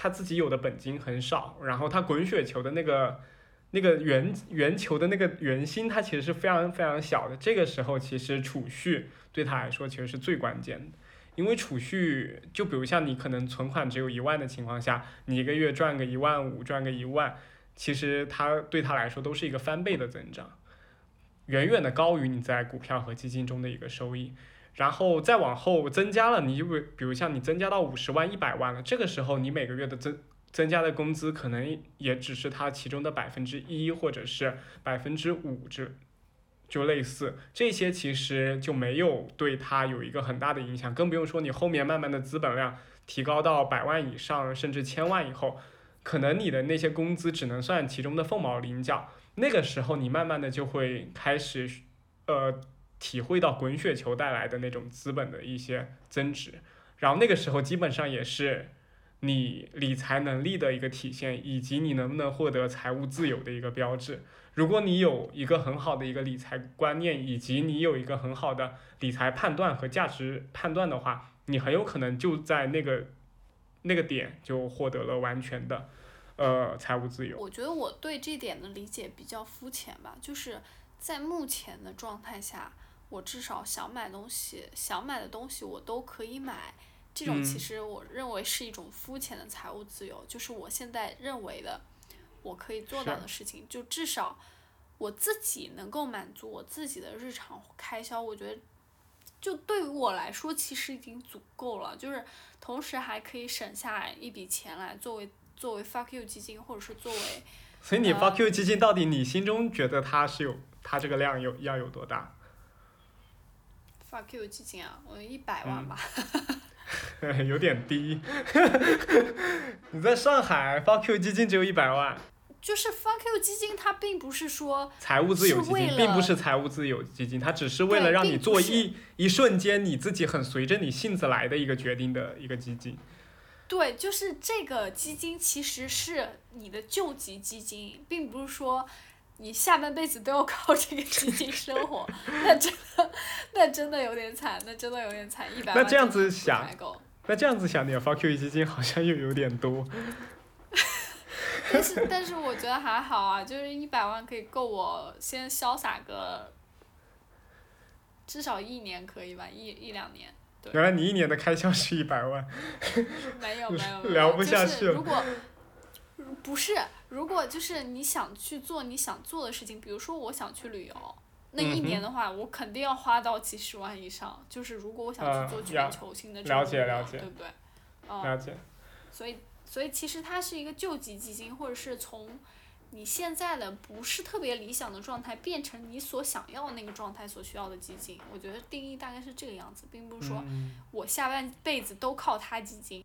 他自己有的本金很少，然后他滚雪球的那个那个圆圆球的那个圆心，它其实是非常非常小的。这个时候，其实储蓄对他来说其实是最关键的，因为储蓄，就比如像你可能存款只有一万的情况下，你一个月赚个一万五，赚个一万，其实它对他来说都是一个翻倍的增长，远远的高于你在股票和基金中的一个收益。然后再往后增加了，你就比比如像你增加到五十万、一百万了，这个时候你每个月的增增加的工资可能也只是它其中的百分之一或者是百分之五之，就类似这些其实就没有对它有一个很大的影响，更不用说你后面慢慢的资本量提高到百万以上甚至千万以后，可能你的那些工资只能算其中的凤毛麟角，那个时候你慢慢的就会开始，呃。体会到滚雪球带来的那种资本的一些增值，然后那个时候基本上也是你理财能力的一个体现，以及你能不能获得财务自由的一个标志。如果你有一个很好的一个理财观念，以及你有一个很好的理财判断和价值判断的话，你很有可能就在那个那个点就获得了完全的呃财务自由。我觉得我对这点的理解比较肤浅吧，就是在目前的状态下。我至少想买东西，想买的东西我都可以买，这种其实我认为是一种肤浅的财务自由，就是我现在认为的，我可以做到的事情，就至少我自己能够满足我自己的日常开销，我觉得就对于我来说其实已经足够了，就是同时还可以省下一笔钱来作为作为 fuck you 基金，或者是作为。所以你 fuck you 基金到底你心中觉得它是有它这个量有要有多大？发 Q 基金啊，我一百万吧。有点低。你在上海 fuck you 基金只有一百万。就是发 Q 基金，它并不是说财务自由基金，并不是财务自由基金，它只是为了让你做一一瞬间你自己很随着你性子来的一个决定的一个基金。对，就是这个基金其实是你的救急基金，并不是说。你下半辈子都要靠这个基金生活，那真的，那真的有点惨，那真的有点惨，一百万那这样子想，那这样子想，你发 QE 基金好像又有点多。但是但是我觉得还好啊，就是一百万可以够我先潇洒个，至少一年可以吧，一一两年。原来你一年的开销是一百万。没有没有没有。聊不下去了。如果，不是。如果就是你想去做你想做的事情，比如说我想去旅游，那一年的话，我肯定要花到几十万以上。就是如果我想去做全球性的这种旅游，对不对？了解。所以，所以其实它是一个救济基金，或者是从你现在的不是特别理想的状态变成你所想要的那个状态所需要的基金。我觉得定义大概是这个样子，并不是说我下半辈子都靠它基金。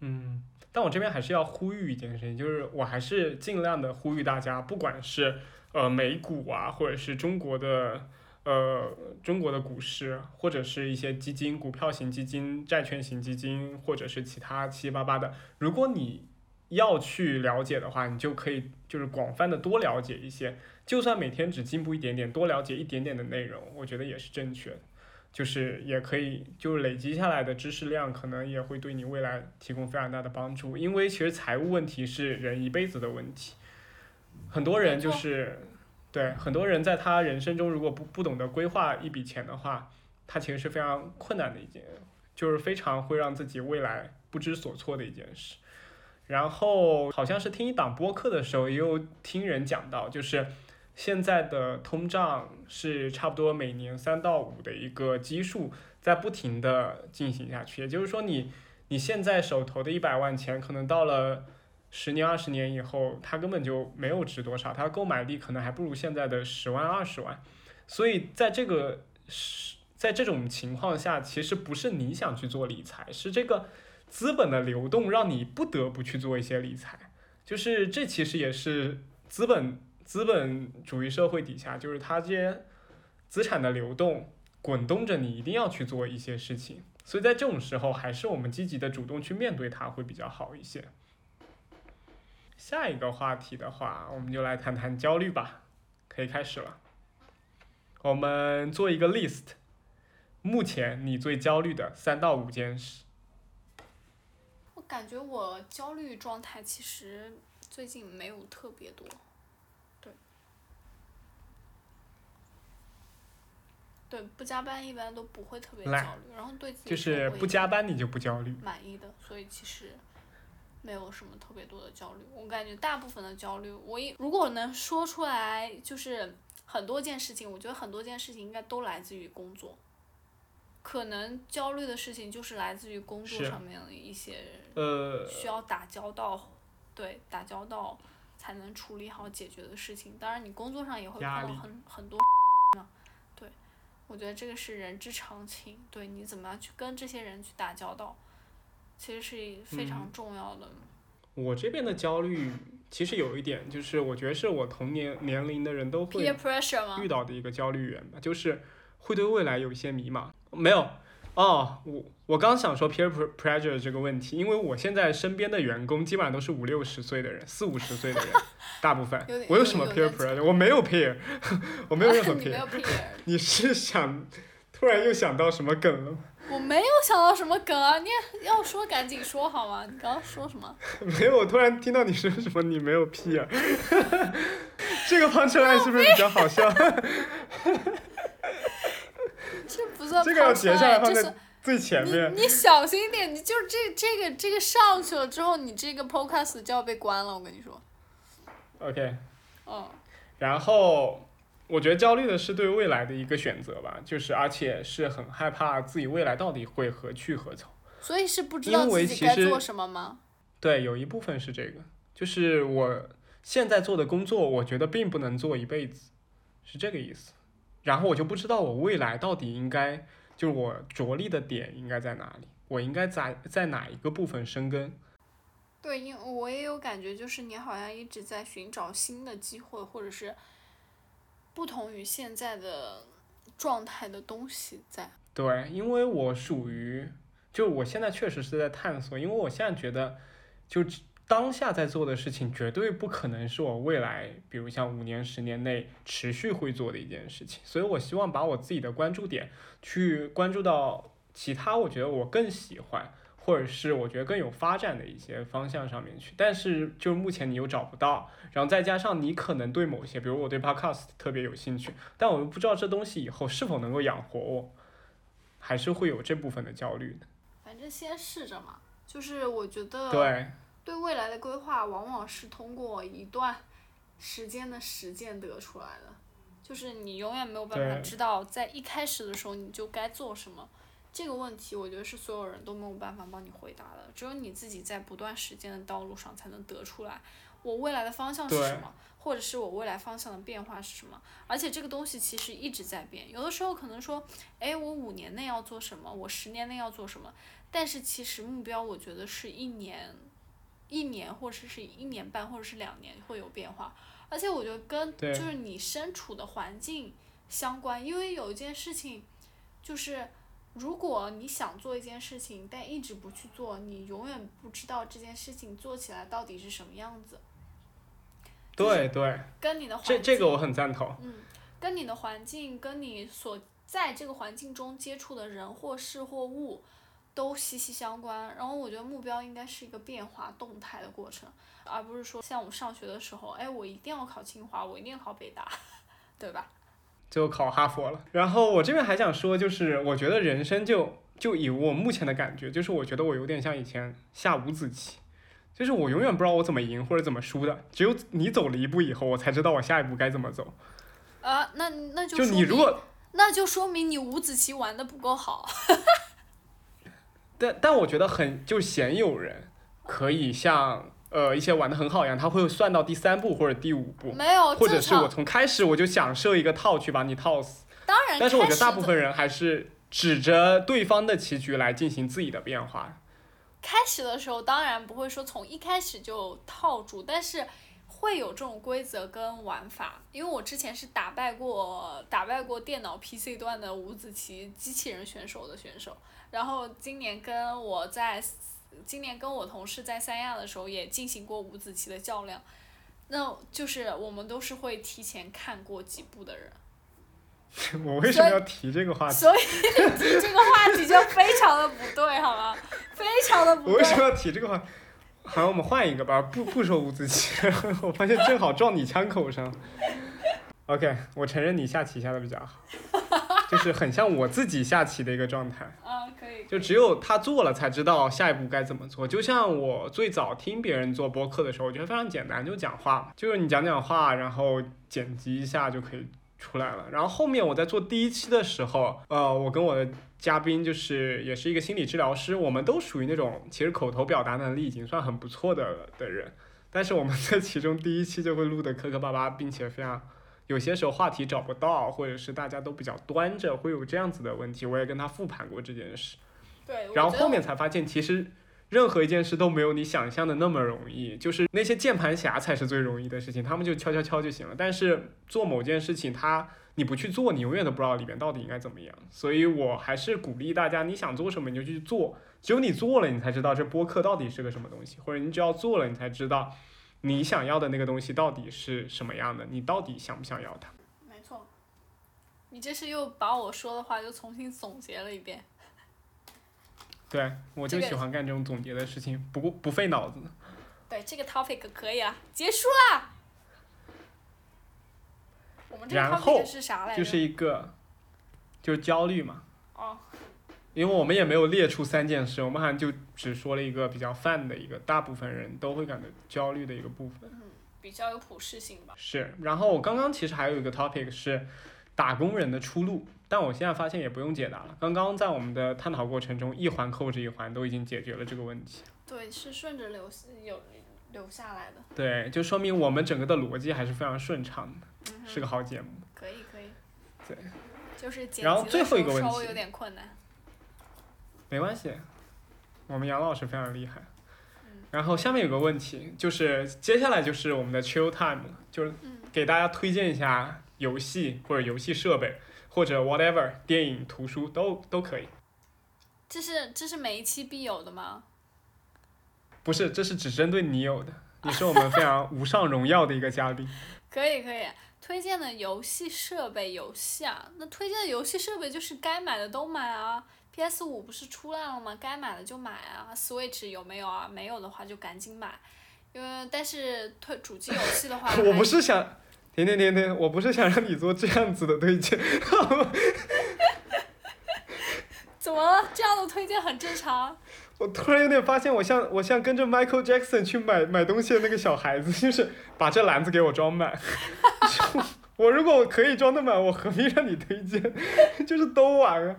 嗯。但我这边还是要呼吁一件事情，就是我还是尽量的呼吁大家，不管是呃美股啊，或者是中国的呃中国的股市，或者是一些基金、股票型基金、债券型基金，或者是其他七七八八的，如果你要去了解的话，你就可以就是广泛的多了解一些，就算每天只进步一点点，多了解一点点的内容，我觉得也是正确的。就是也可以，就是累积下来的知识量，可能也会对你未来提供非常大的帮助。因为其实财务问题是人一辈子的问题，很多人就是，对很多人在他人生中如果不不懂得规划一笔钱的话，他其实是非常困难的一件，就是非常会让自己未来不知所措的一件事。然后好像是听一档播客的时候，也有听人讲到，就是。现在的通胀是差不多每年三到五的一个基数，在不停的进行下去。也就是说，你你现在手头的一百万钱，可能到了十年、二十年以后，它根本就没有值多少，它购买力可能还不如现在的十万、二十万。所以，在这个是在这种情况下，其实不是你想去做理财，是这个资本的流动让你不得不去做一些理财。就是这其实也是资本。资本主义社会底下，就是它这些资产的流动滚动着，你一定要去做一些事情。所以在这种时候，还是我们积极的主动去面对它会比较好一些。下一个话题的话，我们就来谈谈焦虑吧，可以开始了。我们做一个 list，目前你最焦虑的三到五件事。我感觉我焦虑状态其实最近没有特别多。对，不加班一般都不会特别焦虑，然后对自己就是不加班你就不焦虑。满意的，所以其实没有什么特别多的焦虑。我感觉大部分的焦虑，我一如果能说出来，就是很多件事情，我觉得很多件事情应该都来自于工作。可能焦虑的事情就是来自于工作上面的一些呃，需要打交道，对打交道才能处理好解决的事情。当然，你工作上也会碰到很很多觉得这个是人之常情。对你怎么样去跟这些人去打交道，其实是非常嗯重要的。我这边的焦虑其实有一点，就是我觉得是我同年年龄的人都会遇？到的一个焦虑源吧，就是会对未来有一些迷茫。没有哦，我我刚想说 peer pre- pressure 这个问题，因为我现在身边的员工基本上都是五六十岁的人，四五十岁的人，大部分有。我有什么 peer pressure？我没有 peer，我没有任何 peer。你是想突然又想到什么梗了吗？我没有想到什么梗啊！你要说赶紧说好吗？你刚刚说什么？没有，我突然听到你说什么你没有 peer，这个 punchline 是不是比较好笑？这 不算这个要截下来 punchline，放在这是最前面。你你小心一点，你就这这个这个上去了之后，你这个 podcast 就要被关了，我跟你说。OK，嗯，然后我觉得焦虑的是对未来的一个选择吧，就是而且是很害怕自己未来到底会何去何从。所以是不知道自己该做什么吗？对，有一部分是这个，就是我现在做的工作，我觉得并不能做一辈子，是这个意思。然后我就不知道我未来到底应该，就是我着力的点应该在哪里，我应该在在哪一个部分生根。对，因为我也有感觉，就是你好像一直在寻找新的机会，或者是不同于现在的状态的东西在。对，因为我属于，就我现在确实是在探索，因为我现在觉得，就只当下在做的事情，绝对不可能是我未来，比如像五年、十年内持续会做的一件事情，所以我希望把我自己的关注点去关注到其他我觉得我更喜欢，或者是我觉得更有发展的一些方向上面去，但是就目前你又找不到，然后再加上你可能对某些，比如我对 podcast 特别有兴趣，但我又不知道这东西以后是否能够养活我。还是会有这部分的焦虑的。反正先试着嘛，就是我觉得对，对未来的规划，往往是通过一段时间的实践得出来的。就是你永远没有办法知道，在一开始的时候你就该做什么。这个问题，我觉得是所有人都没有办法帮你回答的，只有你自己在不断实践的道路上才能得出来，我未来的方向是什么，或者是我未来方向的变化是什么。而且这个东西其实一直在变，有的时候可能说，哎，我五年内要做什么，我十年内要做什么，但是其实目标我觉得是一年，一年或者是一年半或者是两年会有变化，而且我觉得跟就是你身处的环境相关，因为有一件事情，就是如果你想做一件事情，但一直不去做，你永远不知道这件事情做起来到底是什么样子，对对，跟你的环境，这这个我很赞同。嗯，跟你的环境，跟你所在这个环境中接触的人或事或物，都息息相关。然后我觉得目标应该是一个变化动态的过程，而不是说像我们上学的时候，哎，我一定要考清华，我一定要考北大，对吧？最后考哈佛了。然后我这边还想说，就是我觉得人生就就以我目前的感觉，就是我觉得我有点像以前下五子棋，就是我永远不知道我怎么赢或者怎么输的，只有你走了一步以后，我才知道我下一步该怎么走。啊，那那就就你如果，那就说明你五子棋玩的不够好。但但我觉得很就鲜有人可以像呃一些玩的很好一样，他会算到第三步或者第五步，没有，或者。是我从开始我就想设一个套去把你套死。当然，但是我觉得大部分人还是指着对方的棋局来进行自己的变化。开始的时候当然不会说从一开始就套住，但是会有这种规则跟玩法。因为我之前是打败过打败过电脑 PC 端的五子棋机器人选手的选手，然后今年跟我在今年跟我同事在三亚的时候也进行过五子棋的较量，那就是我们都是会提前看过几步的人。我为什么要提这个话题？所以你 提这个话题就非常的不对，好吗？非常的不对。我为什么要提这个话？好，我们换一个吧，不不说五子棋，我发现正好撞你枪口上。OK，我承认你下棋下的比较好，是很像我自己下棋的一个状态。啊，可以。就只有他做了才知道下一步该怎么做。就像我最早听别人做播客的时候，我觉得非常简单，就讲话，就是你讲讲话，然后剪辑一下就可以出来了。然后后面我在做第一期的时候，呃，我跟我的嘉宾就是也是一个心理治疗师，我们都属于那种其实口头表达能力已经算很不错的的人，但是我们在其中第一期就会录的磕磕巴巴，并且非常。有些时候话题找不到，或者是大家都比较端着，会有这样子的问题。我也跟他复盘过这件事。对，然后后面才发现，其实任何一件事都没有你想象的那么容易。就是那些键盘侠才是最容易的事情，他们就敲敲敲就行了。但是做某件事情，他你不去做，你永远都不知道里面到底应该怎么样。所以我还是鼓励大家，你想做什么你就去做。只有你做了，你才知道这播客到底是个什么东西，或者你只要做了，你才知道你想要的那个东西到底是什么样的，你到底想不想要它。没错。你这是又把我说的话又重新总结了一遍。对，我就喜欢干这种总结的事情，不过不费脑子。对，这个 topic 可以啊，结束啦。我们这个然后 topic 是啥来着？就是一个，就是焦虑嘛。哦。因为我们也没有列出三件事，我们好像就只说了一个比较泛的一个，大部分人都会感到焦虑的一个部分。嗯比较有普适性吧。是，然后我刚刚其实还有一个 topic 是打工人的出路，但我现在发现也不用解答了。刚刚在我们的探讨过程中，一环扣着一环都已经解决了这个问题。对，是顺着流有留下来的。对，就说明我们整个的逻辑还是非常顺畅的，嗯是个好节目。可以可以。对。就是剪然后最后一个问题候稍微有点困难。没关系，我们杨老师非常厉害。嗯然后下面有个问题，就是接下来就是我们的 chill time，就是嗯给大家推荐一下游戏或者游戏设备，或者 whatever 电影、图书都都可以。这是这是每一期必有的吗？不是，这是只针对你有的，你是我们非常无上荣耀的一个嘉宾。可以可以，推荐的游戏设备游戏啊，那推荐的游戏设备就是该买的都买啊。PS 五不是出来了吗？该买的就买啊。Switch 有没有啊？没有的话就赶紧买，因为但是推主机游戏的话 我不是想，停停停停，我不是想让你做这样子的推荐。怎么了？这样的推荐很正常。我突然有点发现，我像我像跟着 Michael Jackson 去买买东西的那个小孩子，就是把这篮子给我装满。我如果我可以装得满，我何必让你推荐？就是都玩啊。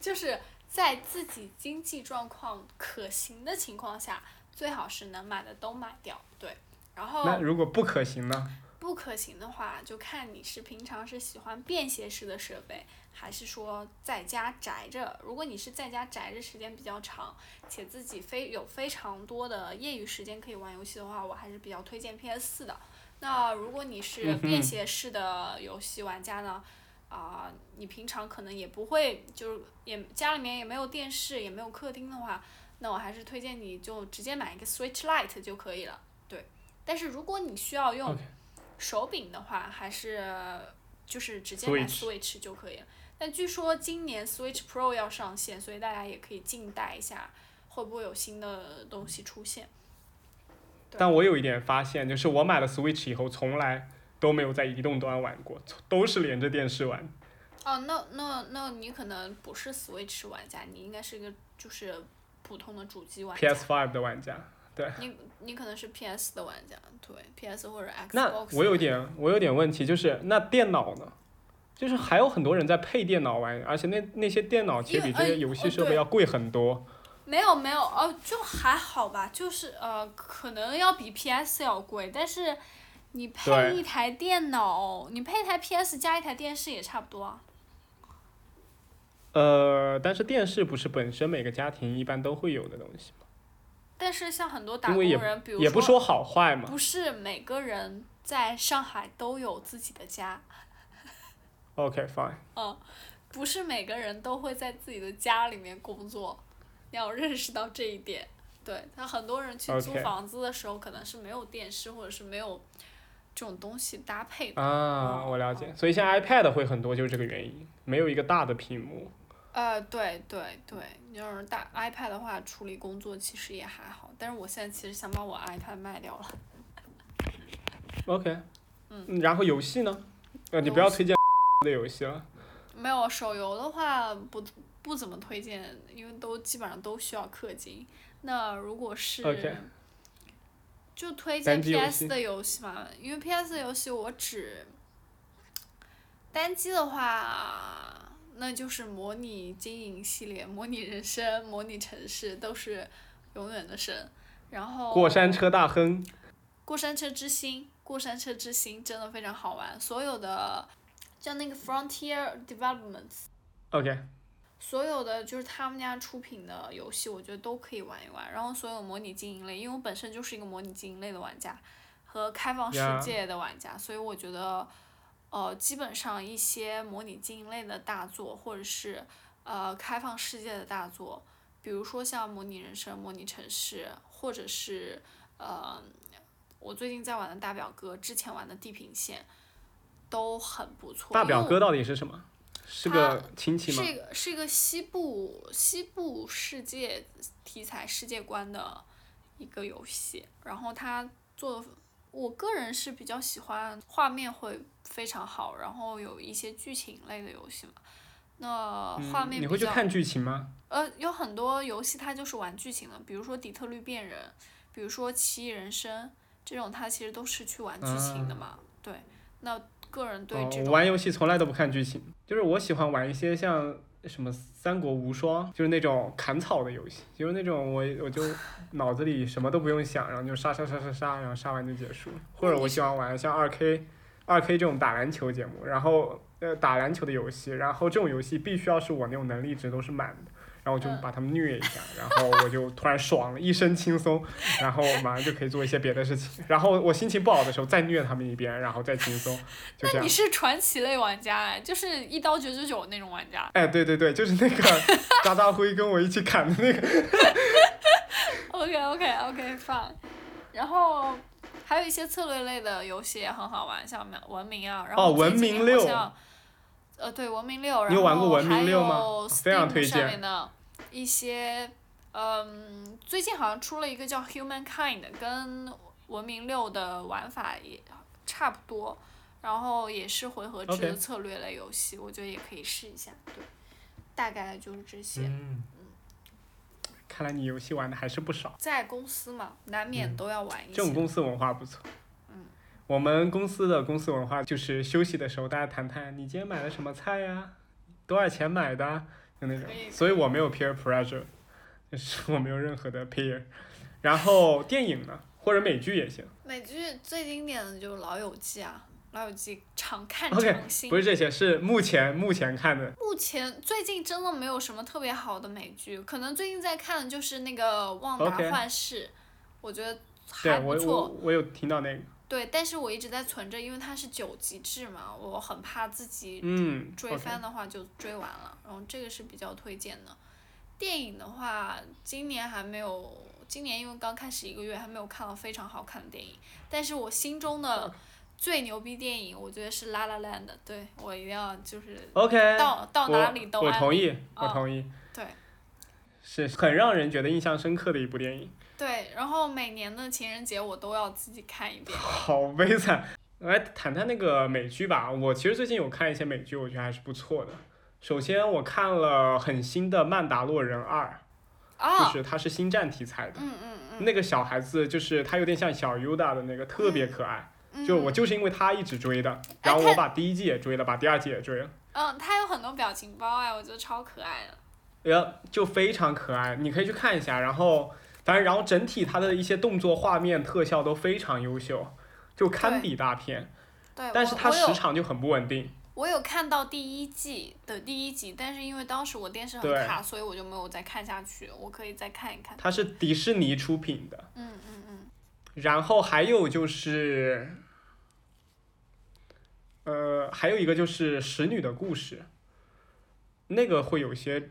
就是在自己经济状况可行的情况下，最好是能买的都买掉。对，然后那如果不可行呢？不可行的话，就看你是平常是喜欢便携式的设备，还是说在家宅着。如果你是在家宅着时间比较长，且自己非有非常多的业余时间可以玩游戏的话，我还是比较推荐 PS 四的。那如果你是便携式的游戏玩家呢？啊、你平常可能也不会，就是也家里面也没有电视，也没有客厅的话，那我还是推荐你就直接买一个 Switch Lite 就可以了。对，但是如果你需要用手柄的话，还是就是直接买 Switch 就可以了。但据说今年 Switch Pro 要上线，所以大家也可以静待一下，会不会有新的东西出现？但我有一点发现，就是我买了 Switch 以后，从来都没有在移动端玩过，都是连着电视玩。哦，那那那你可能不是 Switch 玩家，你应该是一个就是普通的主机玩家。PS Five 的玩家。对你你可能是 PS 的玩家，对，PS 或者 Xbox 那我有点我有点问题，就是那电脑呢？就是还有很多人在配电脑玩，而且那那些电脑其实比这些游戏设备要贵很多。没有没有，哦，就还好吧，就是呃，可能要比 PS 要贵，但是你配一台电脑，你配一台 PS 加一台电视也差不多啊。呃，但是电视不是本身每个家庭一般都会有的东西吗？但是像很多打工人，比如也不说好坏嘛。不是每个人在上海都有自己的家，OK fine。嗯，不是每个人都会在自己的家里面工作，你要认识到这一点。对他很多人去租房子的时候，可能是没有电视或者是没有这种东西搭配的。啊，哦我了解。所以像 iPad 会很多，就是这个原因，没有一个大的屏幕。呃，对对对，你要是大 iPad 的话，处理工作其实也还好。但是我现在其实想把我 iPad 卖掉了。OK。嗯。然后游戏呢？呃，你不要推荐 的游戏了。没有手游的话不不怎么推荐，因为都基本上都需要氪金。那如果是就推荐 PS 的游戏嘛，因为 PS 的游戏我只单机的话，那就是模拟经营系列，模拟人生、模拟城市都是永远的神。然后过山车大亨，过山车之星，过山车之星真的非常好玩，所有的叫那个 Frontier Developments，OK，所有的就是他们家出品的游戏，我觉得都可以玩一玩。然后所有模拟经营类，因为我本身就是一个模拟经营类的玩家和开放世界的玩家所以我觉得，呃，基本上一些模拟经营类的大作，或者是呃开放世界的大作，比如说像模拟人生、模拟城市，或者是呃我最近在玩的大表哥，之前玩的地平线，都很不错。大表哥到底是什么？是个亲戚吗是？一个是一个西部西部世界题材世界观的一个游戏，然后它做的，我个人是比较喜欢画面会非常好，然后有一些剧情类的游戏嘛。那画面嗯，你会去看剧情吗？呃，有很多游戏它就是玩剧情的，比如说《底特律变人》，比如说《奇异人生》这种，它其实都是去玩剧情的嘛。对，那个人对这，种、我玩游戏从来都不看剧情，就是我喜欢玩一些像什么《三国无双》，就是那种砍草的游戏，就是那种我我就 脑子里什么都不用想，然后就杀杀杀杀杀，然后杀完就结束。或者我喜欢玩像二 K，二 K 这种打篮球节目，然后呃打篮球的游戏，然后这种游戏必须要是我那种能力值都是满的。然后我就嗯把他们虐一下，然后我就突然爽了，一身轻松，然后马上就可以做一些别的事情。然后我心情不好的时候再虐他们一遍，然后再轻松，就这样那你。是传奇类玩家哎，就是一刀九九九那种玩家。哎，对对对，就是那个渣渣辉跟我一起砍的那个。OK OK OK fine，然后还有一些策略类的游戏也很好玩，像文明啊，然后哦文明六呃，对，文明六，你有玩过文明然后六吗 Steam 推荐上面的一些，嗯，最近好像出了一个叫 Humankind，跟文明六的玩法也差不多，然后也是回合制的策略类游戏我觉得也可以试一下，对，大概就是这些。嗯，看来你游戏玩的还是不少。在公司嘛，难免都要玩一些。嗯这种公司文化不错。嗯我们公司的公司文化就是休息的时候大家谈谈，你今天买了什么菜呀？多少钱买的啊？就那种。所以我没有 peer pressure，就是我没有任何的 peer。然后电影呢，或者美剧也行。美剧最经典的就是《老友记》啊，《老友记》常看 常新。不是这些，是目前目前看的。目前最近真的没有什么特别好的美剧，可能最近在看的就是那个《旺达幻视》我觉得对我我还不错。我有听到那个。对，但是我一直在存着，因为它是九集制嘛，我很怕自己嗯。追番的话就追完了，然后这个是比较推荐的。电影的话，今年还没有，今年因为刚开始一个月还没有看到非常好看的电影，但是我心中的最牛逼电影，我觉得是《La La Land》，对我一定要就是 OK。到到哪里都我同意，我嗯同意。对是很让人觉得印象深刻的一部电影，对，然后每年的情人节我都要自己看一遍。好悲惨。来谈谈那个美剧吧，我其实最近有看一些美剧，我觉得还是不错的。首先我看了很新的《曼达洛人二》，就啊，是它是星战题材的，嗯嗯嗯，那个小孩子就是他有点像小 Yoda 的那个，特别可爱。嗯就我就是因为他一直追的，然后我把第一季也追了，把第二季也追了。嗯，他有很多表情包哎，我觉得超可爱的。呀，就非常可爱，你可以去看一下。然后，反正然后整体它的一些动作、画面、特效都非常优秀，就堪比大片。对，但是它时长就很不稳定。我有看到第一季的第一集，但是因为当时我电视很卡，所以我就没有再看下去。我可以再看一看。它是迪士尼出品的。嗯嗯嗯，然后还有就是，呃，还有一个就是《使女的故事》，那个会有些，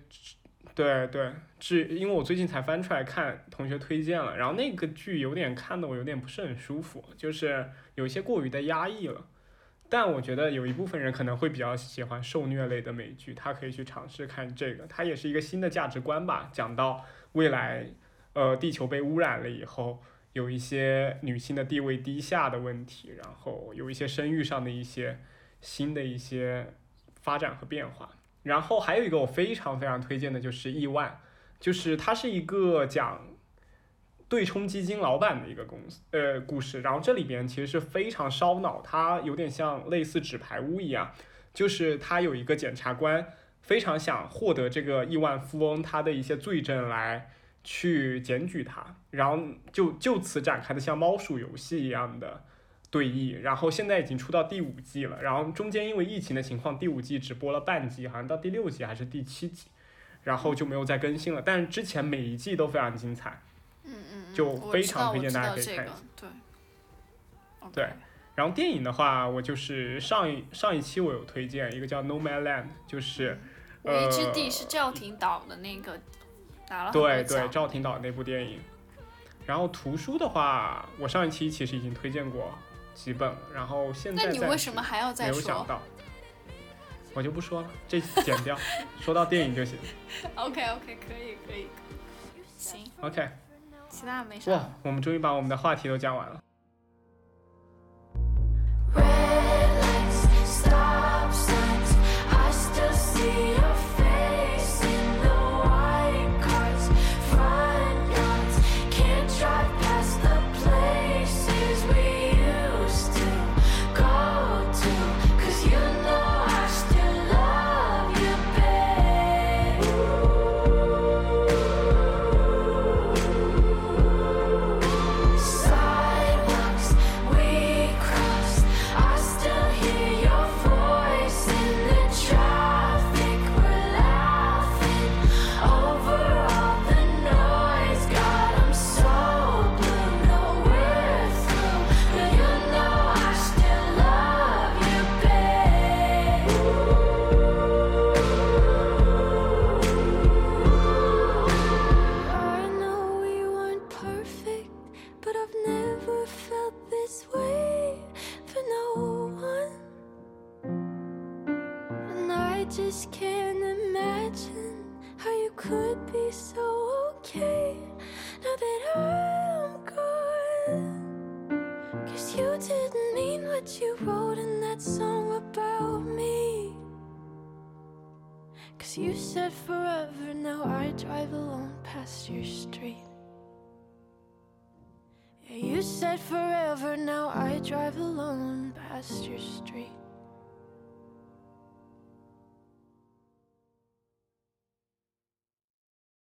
对对，是因为我最近才翻出来看，同学推荐了，然后那个剧有点看的我有点不是很舒服，就是有一些过于的压抑了。但我觉得有一部分人可能会比较喜欢受虐类的美剧，他可以去尝试看这个，它也是一个新的价值观吧，讲到未来，呃，地球被污染了以后，有一些女性的地位低下的问题，然后有一些生育上的一些新的一些发展和变化。然后还有一个我非常非常推荐的就是亿万，就是它是一个讲对冲基金老板的一个公司呃故事，然后这里边其实是非常烧脑，它有点像类似纸牌屋一样，就是他有一个检察官非常想获得这个亿万富翁他的一些罪证来去检举他，然后就就此展开的像猫鼠游戏一样的。对弈，然后现在已经出到第五季了，然后中间因为疫情的情况，第五季只播了半季，好像到第六季还是第七季，然后就没有再更新了。但是之前每一季都非常精彩，嗯嗯嗯，就非常推荐大家可以看一下对。对然后电影的话，我就是上一上一期我有推荐一个叫《Nomadland》，就是无一之呃地是赵婷导的那个，拿了很多对对奖赵婷导的那部电影。然后图书的话，我上一期其实已经推荐过几本，然后现在那你为什么还要没再说有想到？我就不说了，这剪掉，说到电影就行。？OK OK，可以可以，行，OK，其他没啥。哇，我们终于把我们的话题都讲完了。You said forever, now I drive alone past your street. Yeah, you said forever, now I drive alone past your street.